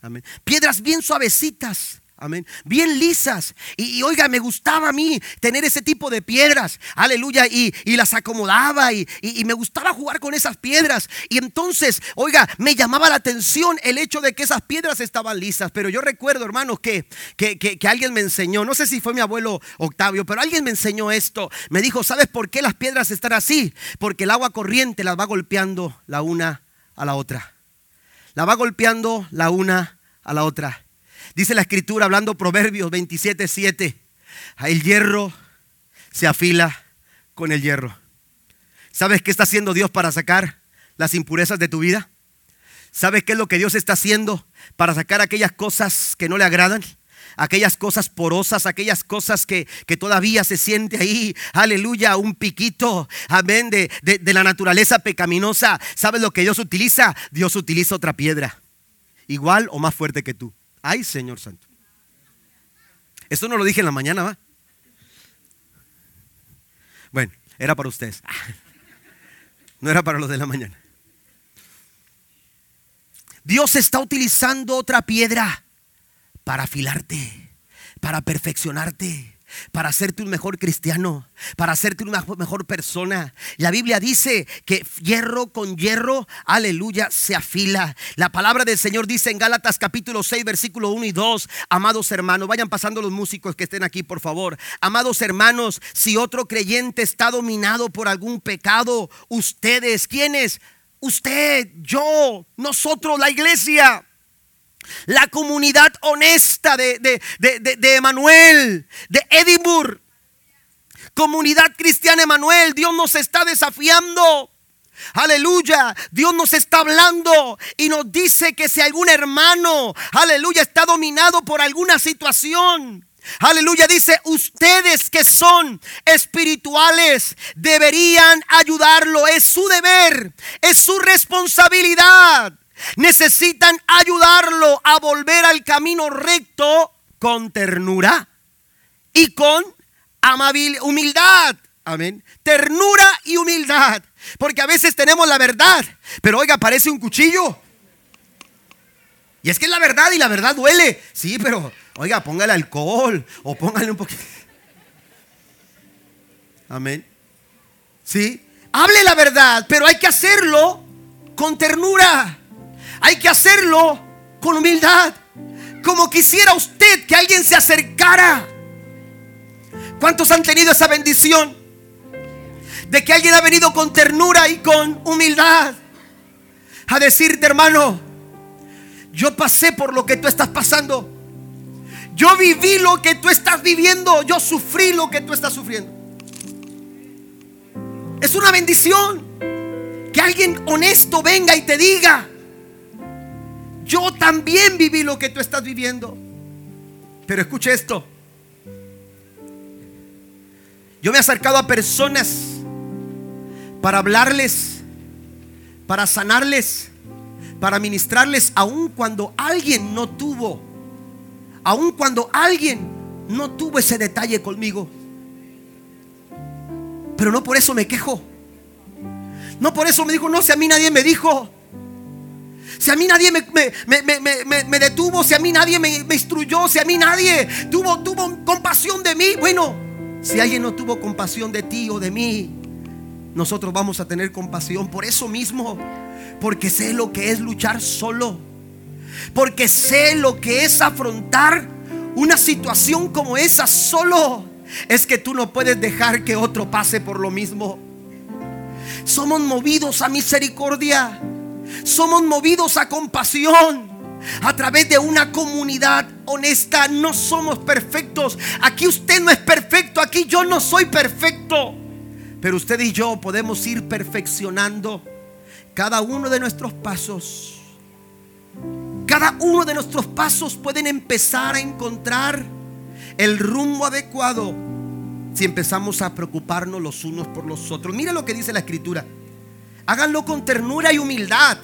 Amén. Piedras bien suavecitas. Amén. Bien lisas. Y, oiga, me gustaba a mí tener ese tipo de piedras. Aleluya. Y, las acomodaba y, me gustaba jugar con esas piedras. Y entonces, oiga, me llamaba la atención el hecho de que esas piedras estaban lisas. Pero yo recuerdo, hermanos, que, que, que alguien me enseñó. No sé si fue mi abuelo Octavio, pero alguien me enseñó esto. Me dijo, ¿sabes por qué las piedras están así? Porque el agua corriente las va golpeando la una a la otra. La va golpeando la una a la otra. Dice la escritura, hablando Proverbios 27, 7, el hierro se afila con el hierro. ¿Sabes qué está haciendo Dios para sacar las impurezas de tu vida? ¿Sabes qué es lo que Dios está haciendo para sacar aquellas cosas que no le agradan? Aquellas cosas porosas, aquellas cosas que, todavía se siente ahí, aleluya, un piquito, amén, de, de la naturaleza pecaminosa. ¿Sabes lo que Dios utiliza? Dios utiliza otra piedra, igual o más fuerte que tú. Ay, Señor Santo. Esto no lo dije en la mañana, ¿va? Bueno, era para ustedes. No era para los de la mañana. Dios está utilizando otra piedra para afilarte, para perfeccionarte para hacerte un mejor cristiano, para hacerte una mejor persona. La Biblia dice que hierro con hierro, aleluya, se afila. La palabra del Señor dice en Gálatas capítulo 6, versículo 1 y 2, amados hermanos, vayan pasando los músicos que estén aquí, por favor. Amados hermanos, si otro creyente está dominado por algún pecado, ustedes, ¿quiénes? usted, yo, nosotros, la iglesia. La comunidad honesta de, de, de, de Emanuel, de Edinburgh. Comunidad cristiana Emanuel, Dios nos está desafiando. Aleluya, Dios nos está hablando y nos dice que si algún hermano, aleluya, está dominado por alguna situación, Aleluya, dice, ustedes que son espirituales deberían ayudarlo. Es su deber, es su responsabilidad. Necesitan ayudarlo a volver al camino recto con ternura y con amabilidad, humildad. Amén. Ternura y humildad. Porque a veces tenemos la verdad, pero oiga, parece un cuchillo. Y es que es la verdad y la verdad duele. Sí, pero oiga, póngale alcohol o póngale un poquito. Amén. Sí, hable la verdad, pero hay que hacerlo con ternura. Hay que hacerlo con humildad. Como quisiera usted que alguien se acercara. ¿Cuántos han tenido esa bendición? De que alguien ha venido con ternura y con humildad a decirte, hermano, yo pasé por lo que tú estás pasando. Yo viví lo que tú estás viviendo. Yo sufrí lo que tú estás sufriendo. Es una bendición que alguien honesto venga y te diga, yo también viví lo que tú estás viviendo. Pero escuche esto. Yo me he acercado a personas para hablarles, para sanarles, para ministrarles, aun cuando alguien no tuvo, aun cuando alguien no tuvo ese detalle conmigo. Pero no por eso me quejo. No por eso me dijo, no, si a mí nadie me dijo. Si a mí nadie me, me, detuvo, si a mí nadie me, instruyó, si a mí nadie tuvo, tuvo compasión de mí. Bueno, si alguien no tuvo compasión de ti o de mí, nosotros vamos a tener compasión. Por eso mismo porque sé lo que es luchar solo. Porque sé lo que es afrontar una situación como esa solo. Es que tú no puedes dejar que otro pase por lo mismo. Somos movidos a misericordia. Somos movidos a compasión. A través de una comunidad honesta. No somos perfectos. Aquí usted no es perfecto. Aquí yo no soy perfecto. Pero usted y yo podemos ir perfeccionando cada uno de nuestros pasos, cada uno de nuestros pasos pueden empezar a encontrar el rumbo adecuado si empezamos a preocuparnos los unos por los otros. Mira lo que dice la escritura. Háganlo con ternura y humildad.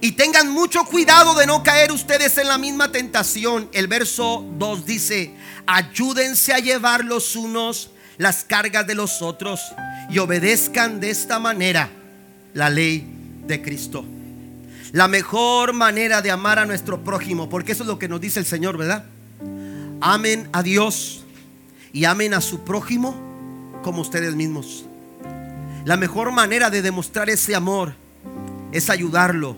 Y tengan mucho cuidado de no caer ustedes en la misma tentación. El verso 2 dice, ayúdense a llevar los unos las cargas de los otros y obedezcan de esta manera la ley de Cristo. La mejor manera de amar a nuestro prójimo, porque eso es lo que nos dice el Señor, ¿verdad? Amen a Dios y amen a su prójimo como ustedes mismos. La mejor manera de demostrar ese amor es ayudarlo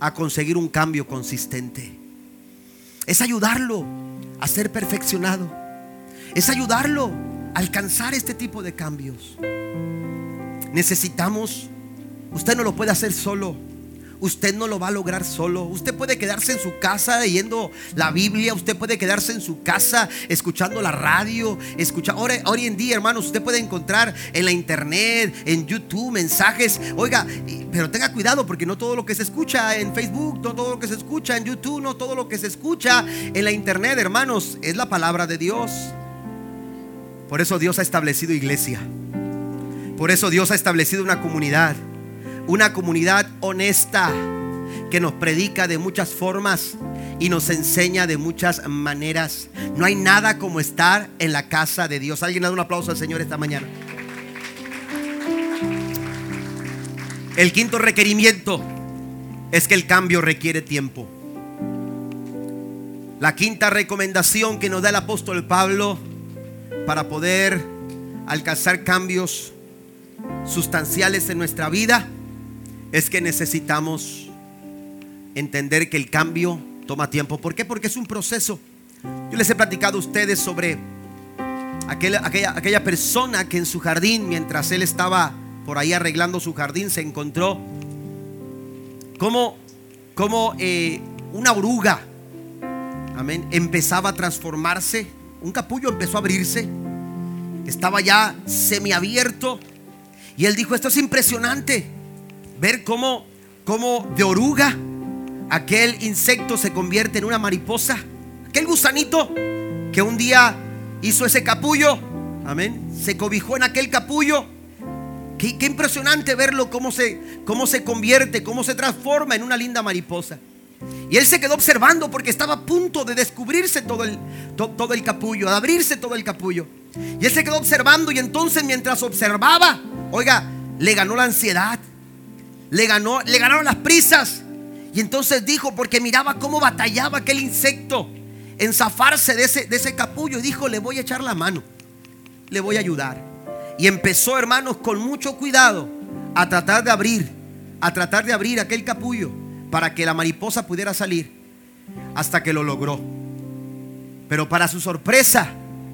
a conseguir un cambio consistente. Es ayudarlo a ser perfeccionado. Es ayudarlo a alcanzar este tipo de cambios. Necesitamos Usted no lo puede hacer solo. Usted no lo va a lograr solo. Usted puede quedarse en su casa leyendo la Biblia. Usted puede quedarse en su casa escuchando la radio. Escucha. Hoy en día, hermanos, usted puede encontrar en la internet, en YouTube, mensajes. Oiga, pero tenga cuidado porque no todo lo que se escucha en Facebook, no todo lo que se escucha en YouTube, no todo lo que se escucha en la internet, hermanos, es la palabra de Dios. Por eso Dios ha establecido iglesia. Por eso Dios ha establecido una comunidad una comunidad honesta que nos predica de muchas formas y nos enseña de muchas maneras. No hay nada como estar en la casa de Dios. Alguien da un aplauso al Señor esta mañana. El quinto requerimiento es que el cambio requiere tiempo. La quinta recomendación que nos da el apóstol Pablo para poder alcanzar cambios sustanciales en nuestra vida es que necesitamos entender que el cambio toma tiempo. ¿Por qué? Porque es un proceso. Yo les he platicado a ustedes sobre aquella, aquella, persona que en su jardín, mientras él estaba por ahí arreglando su jardín, se encontró cómo, cómo eh, una oruga, amén, empezaba a transformarse, un capullo empezó a abrirse, estaba ya semiabierto, y él dijo, esto es impresionante, ver cómo, cómo de oruga aquel insecto se convierte en una mariposa, aquel gusanito que un día hizo ese capullo, amén, se cobijó en aquel capullo. Qué, impresionante verlo cómo se, cómo se convierte, cómo se transforma en una linda mariposa. Y él se quedó observando porque estaba a punto de descubrirse todo el, todo el capullo, de abrirse todo el capullo. Y él se quedó observando y entonces mientras observaba, oiga, le ganó la ansiedad, le, ganó, le ganaron las prisas. Y entonces dijo, porque miraba cómo batallaba aquel insecto en zafarse de ese, de ese capullo. Y dijo, le voy a echar la mano, le voy a ayudar. Y empezó, hermanos, con mucho cuidado a tratar de abrir, a tratar de abrir aquel capullo para que la mariposa pudiera salir. Hasta que lo logró. Pero para su sorpresa,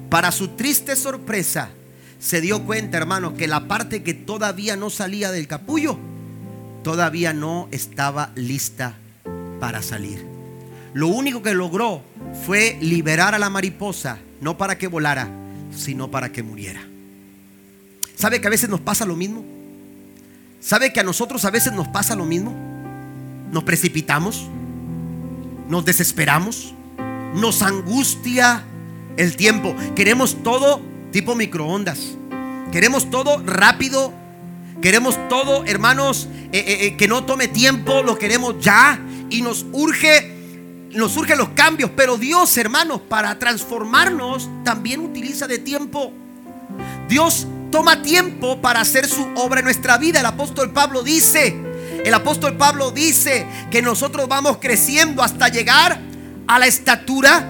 para su triste sorpresa, se dio cuenta, hermanos, que la parte que todavía no salía del capullo, todavía no estaba lista para salir. Lo único que logró fue liberar a la mariposa, no para que volara, sino para que muriera. ¿Sabe que a veces nos pasa lo mismo? ¿Sabe que a nosotros a veces nos pasa lo mismo? Nos precipitamos, nos desesperamos, nos angustia el tiempo. Queremos todo tipo microondas. Queremos todo rápido, Queremos todo, hermanos, eh, eh, eh, que no tome tiempo, lo queremos ya y nos urge, nos urgen los cambios. Pero Dios, hermanos, para transformarnos también utiliza de tiempo. Dios toma tiempo para hacer su obra en nuestra vida. El apóstol Pablo dice, el apóstol Pablo dice que nosotros vamos creciendo hasta llegar a la estatura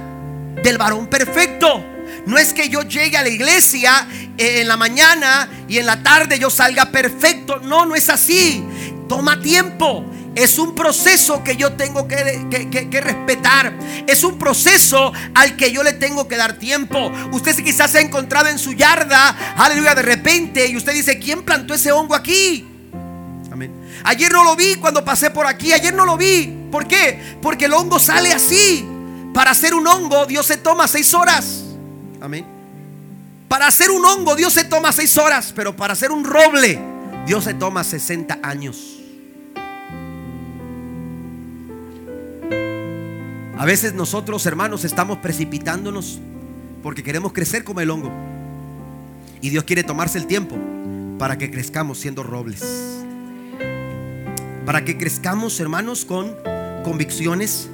del varón perfecto. No es que yo llegue a la iglesia en la mañana y en la tarde yo salga perfecto. No, no es así. Toma tiempo. Es un proceso que yo tengo que, respetar. Es un proceso al que yo le tengo que dar tiempo. Usted quizás se ha encontrado en su yarda, aleluya, de repente, y usted dice, ¿quién plantó ese hongo aquí? Amén. Ayer no lo vi cuando pasé por aquí, ayer no lo vi. ¿Por qué? Porque el hongo sale así. Para hacer un hongo, Dios se toma seis horas. Amén. Para hacer un hongo Dios se toma seis horas, pero para hacer un roble Dios se toma 60 años. A veces nosotros, hermanos, estamos precipitándonos porque queremos crecer como el hongo. Y Dios quiere tomarse el tiempo para que crezcamos siendo robles. Para que crezcamos, hermanos, con convicciones,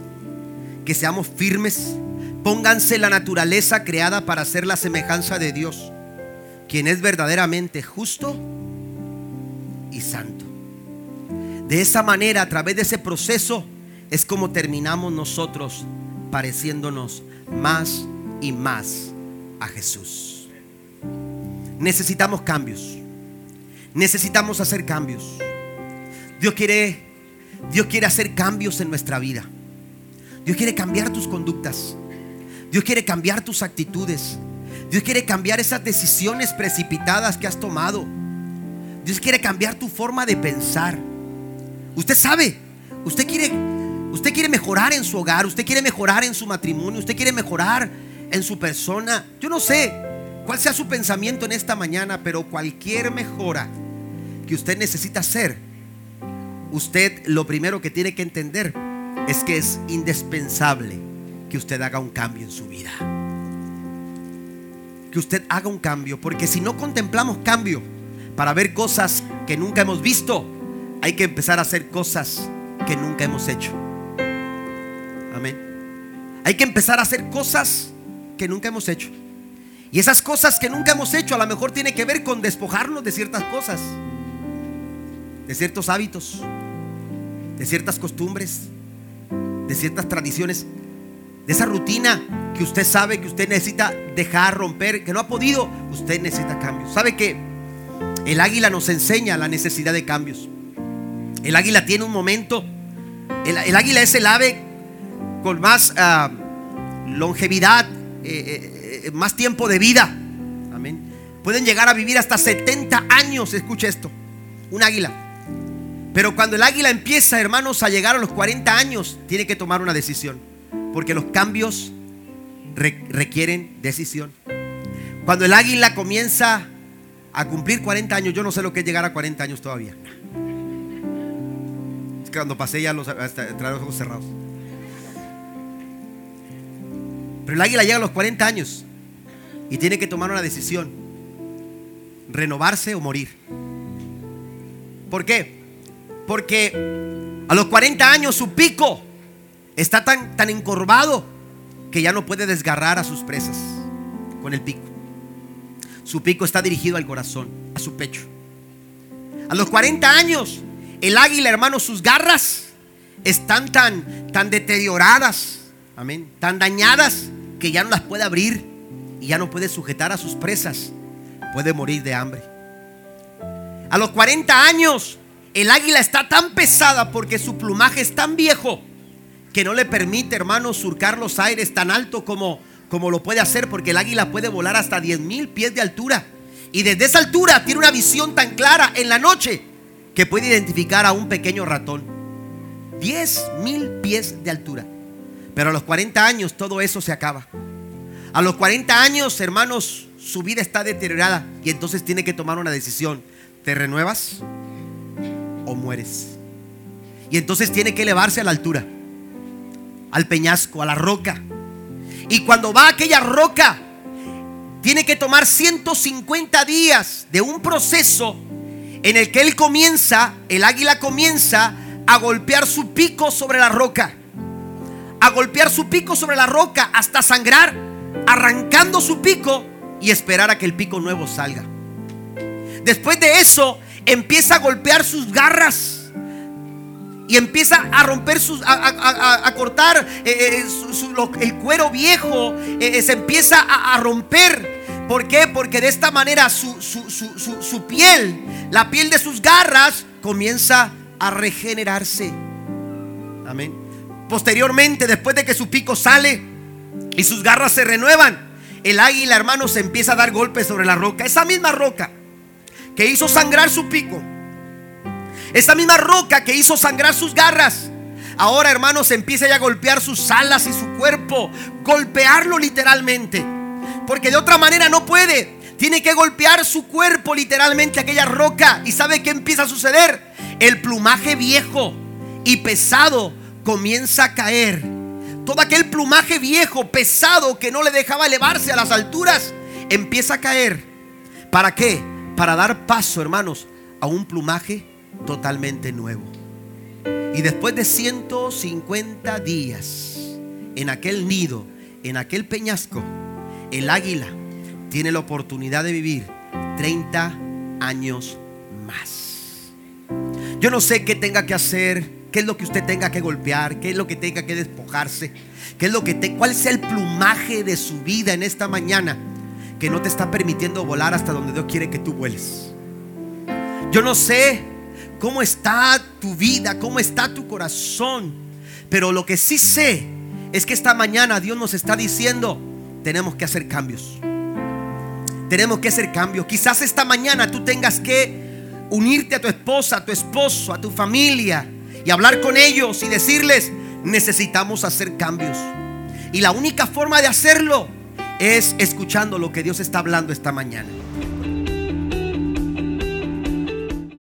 que seamos firmes, Pónganse la naturaleza creada para ser la semejanza de Dios, quien es verdaderamente justo y santo. De esa manera, a través de ese proceso, es como terminamos nosotros pareciéndonos más y más a Jesús. Necesitamos cambios. Necesitamos hacer cambios. Dios quiere Dios quiere hacer cambios en nuestra vida. Dios quiere cambiar tus conductas. Dios quiere cambiar tus actitudes. Dios quiere cambiar esas decisiones precipitadas que has tomado. Dios quiere cambiar tu forma de pensar. Usted sabe, usted quiere usted quiere mejorar en su hogar, usted quiere mejorar en su matrimonio, usted quiere mejorar en su persona. Yo no sé cuál sea su pensamiento en esta mañana, pero cualquier mejora que usted necesita hacer, usted lo primero que tiene que entender es que es indispensable que usted haga un cambio en su vida. Que usted haga un cambio, porque si no contemplamos cambio para ver cosas que nunca hemos visto, hay que empezar a hacer cosas que nunca hemos hecho. Amén. Hay que empezar a hacer cosas que nunca hemos hecho. Y esas cosas que nunca hemos hecho a lo mejor tiene que ver con despojarnos de ciertas cosas, de ciertos hábitos, de ciertas costumbres, de ciertas tradiciones esa rutina que usted sabe que usted necesita dejar romper, que no ha podido, usted necesita cambios. ¿Sabe que el águila nos enseña la necesidad de cambios? El águila tiene un momento, el, águila es el ave con más ah, longevidad, eh, eh, más tiempo de vida. Amén. Pueden llegar a vivir hasta 70 años, escuche esto, un águila. Pero cuando el águila empieza, hermanos, a llegar a los 40 años, tiene que tomar una decisión. Porque los cambios requieren decisión. Cuando el águila comienza a cumplir 40 años, yo no sé lo que es llegar a 40 años todavía. Es que cuando pasé ya los, hasta, los ojos cerrados. Pero el águila llega a los 40 años y tiene que tomar una decisión. Renovarse o morir. ¿Por qué? Porque a los 40 años su pico está tan, tan encorvado que ya no puede desgarrar a sus presas con el pico. Su pico está dirigido al corazón, a su pecho. A los 40 años, el águila, hermano, sus garras están tan, tan deterioradas, amén, tan dañadas que ya no las puede abrir y ya no puede sujetar a sus presas. Puede morir de hambre. A los 40 años, el águila está tan pesada porque su plumaje es tan viejo que no le permite, hermano, surcar los aires tan alto como, como lo puede hacer, porque el águila puede volar hasta 10 mil pies de altura. Y desde esa altura tiene una visión tan clara en la noche que puede identificar a un pequeño ratón. 10 mil pies de altura. Pero a los 40 años todo eso se acaba. A los 40 años, hermanos, su vida está deteriorada y entonces tiene que tomar una decisión. ¿Te renuevas o mueres? Y entonces tiene que elevarse a la altura al peñasco, a la roca. Y cuando va a aquella roca, tiene que tomar 150 días de un proceso en el que él comienza, el águila comienza a golpear su pico sobre la roca. A golpear su pico sobre la roca hasta sangrar, arrancando su pico y esperar a que el pico nuevo salga. Después de eso, empieza a golpear sus garras y empieza a romper sus, a, cortar eh, eh, el cuero viejo, eh, se empieza a, romper. ¿Por qué? Porque de esta manera su, su, piel, la piel de sus garras, comienza a regenerarse. Amén. Posteriormente, después de que su pico sale y sus garras se renuevan, el águila, hermano, se empieza a dar golpes sobre la roca. Esa misma roca que hizo sangrar su pico esa misma roca que hizo sangrar sus garras. Ahora, hermanos, empieza ya a golpear sus alas y su cuerpo. Golpearlo literalmente. Porque de otra manera no puede. Tiene que golpear su cuerpo literalmente aquella roca. ¿Y sabe qué empieza a suceder? El plumaje viejo y pesado comienza a caer. Todo aquel plumaje viejo, pesado, que no le dejaba elevarse a las alturas, empieza a caer. ¿Para qué? Para dar paso, hermanos, a un plumaje totalmente nuevo. Y después de 150 días en aquel nido, en aquel peñasco, el águila tiene la oportunidad de vivir 30 años más. Yo no sé qué tenga que hacer, qué es lo que usted tenga que golpear, qué es lo que tenga que despojarse, qué es lo que te, cuál sea el plumaje de su vida en esta mañana que no te está permitiendo volar hasta donde Dios quiere que tú vueles. Yo no sé cómo está tu vida, cómo está tu corazón. Pero lo que sí sé es que esta mañana Dios nos está diciendo, tenemos que hacer cambios. Tenemos que hacer cambios. Quizás esta mañana tú tengas que unirte a tu esposa, a tu esposo, a tu familia y hablar con ellos y decirles, necesitamos hacer cambios. Y la única forma de hacerlo es escuchando lo que Dios está hablando esta mañana.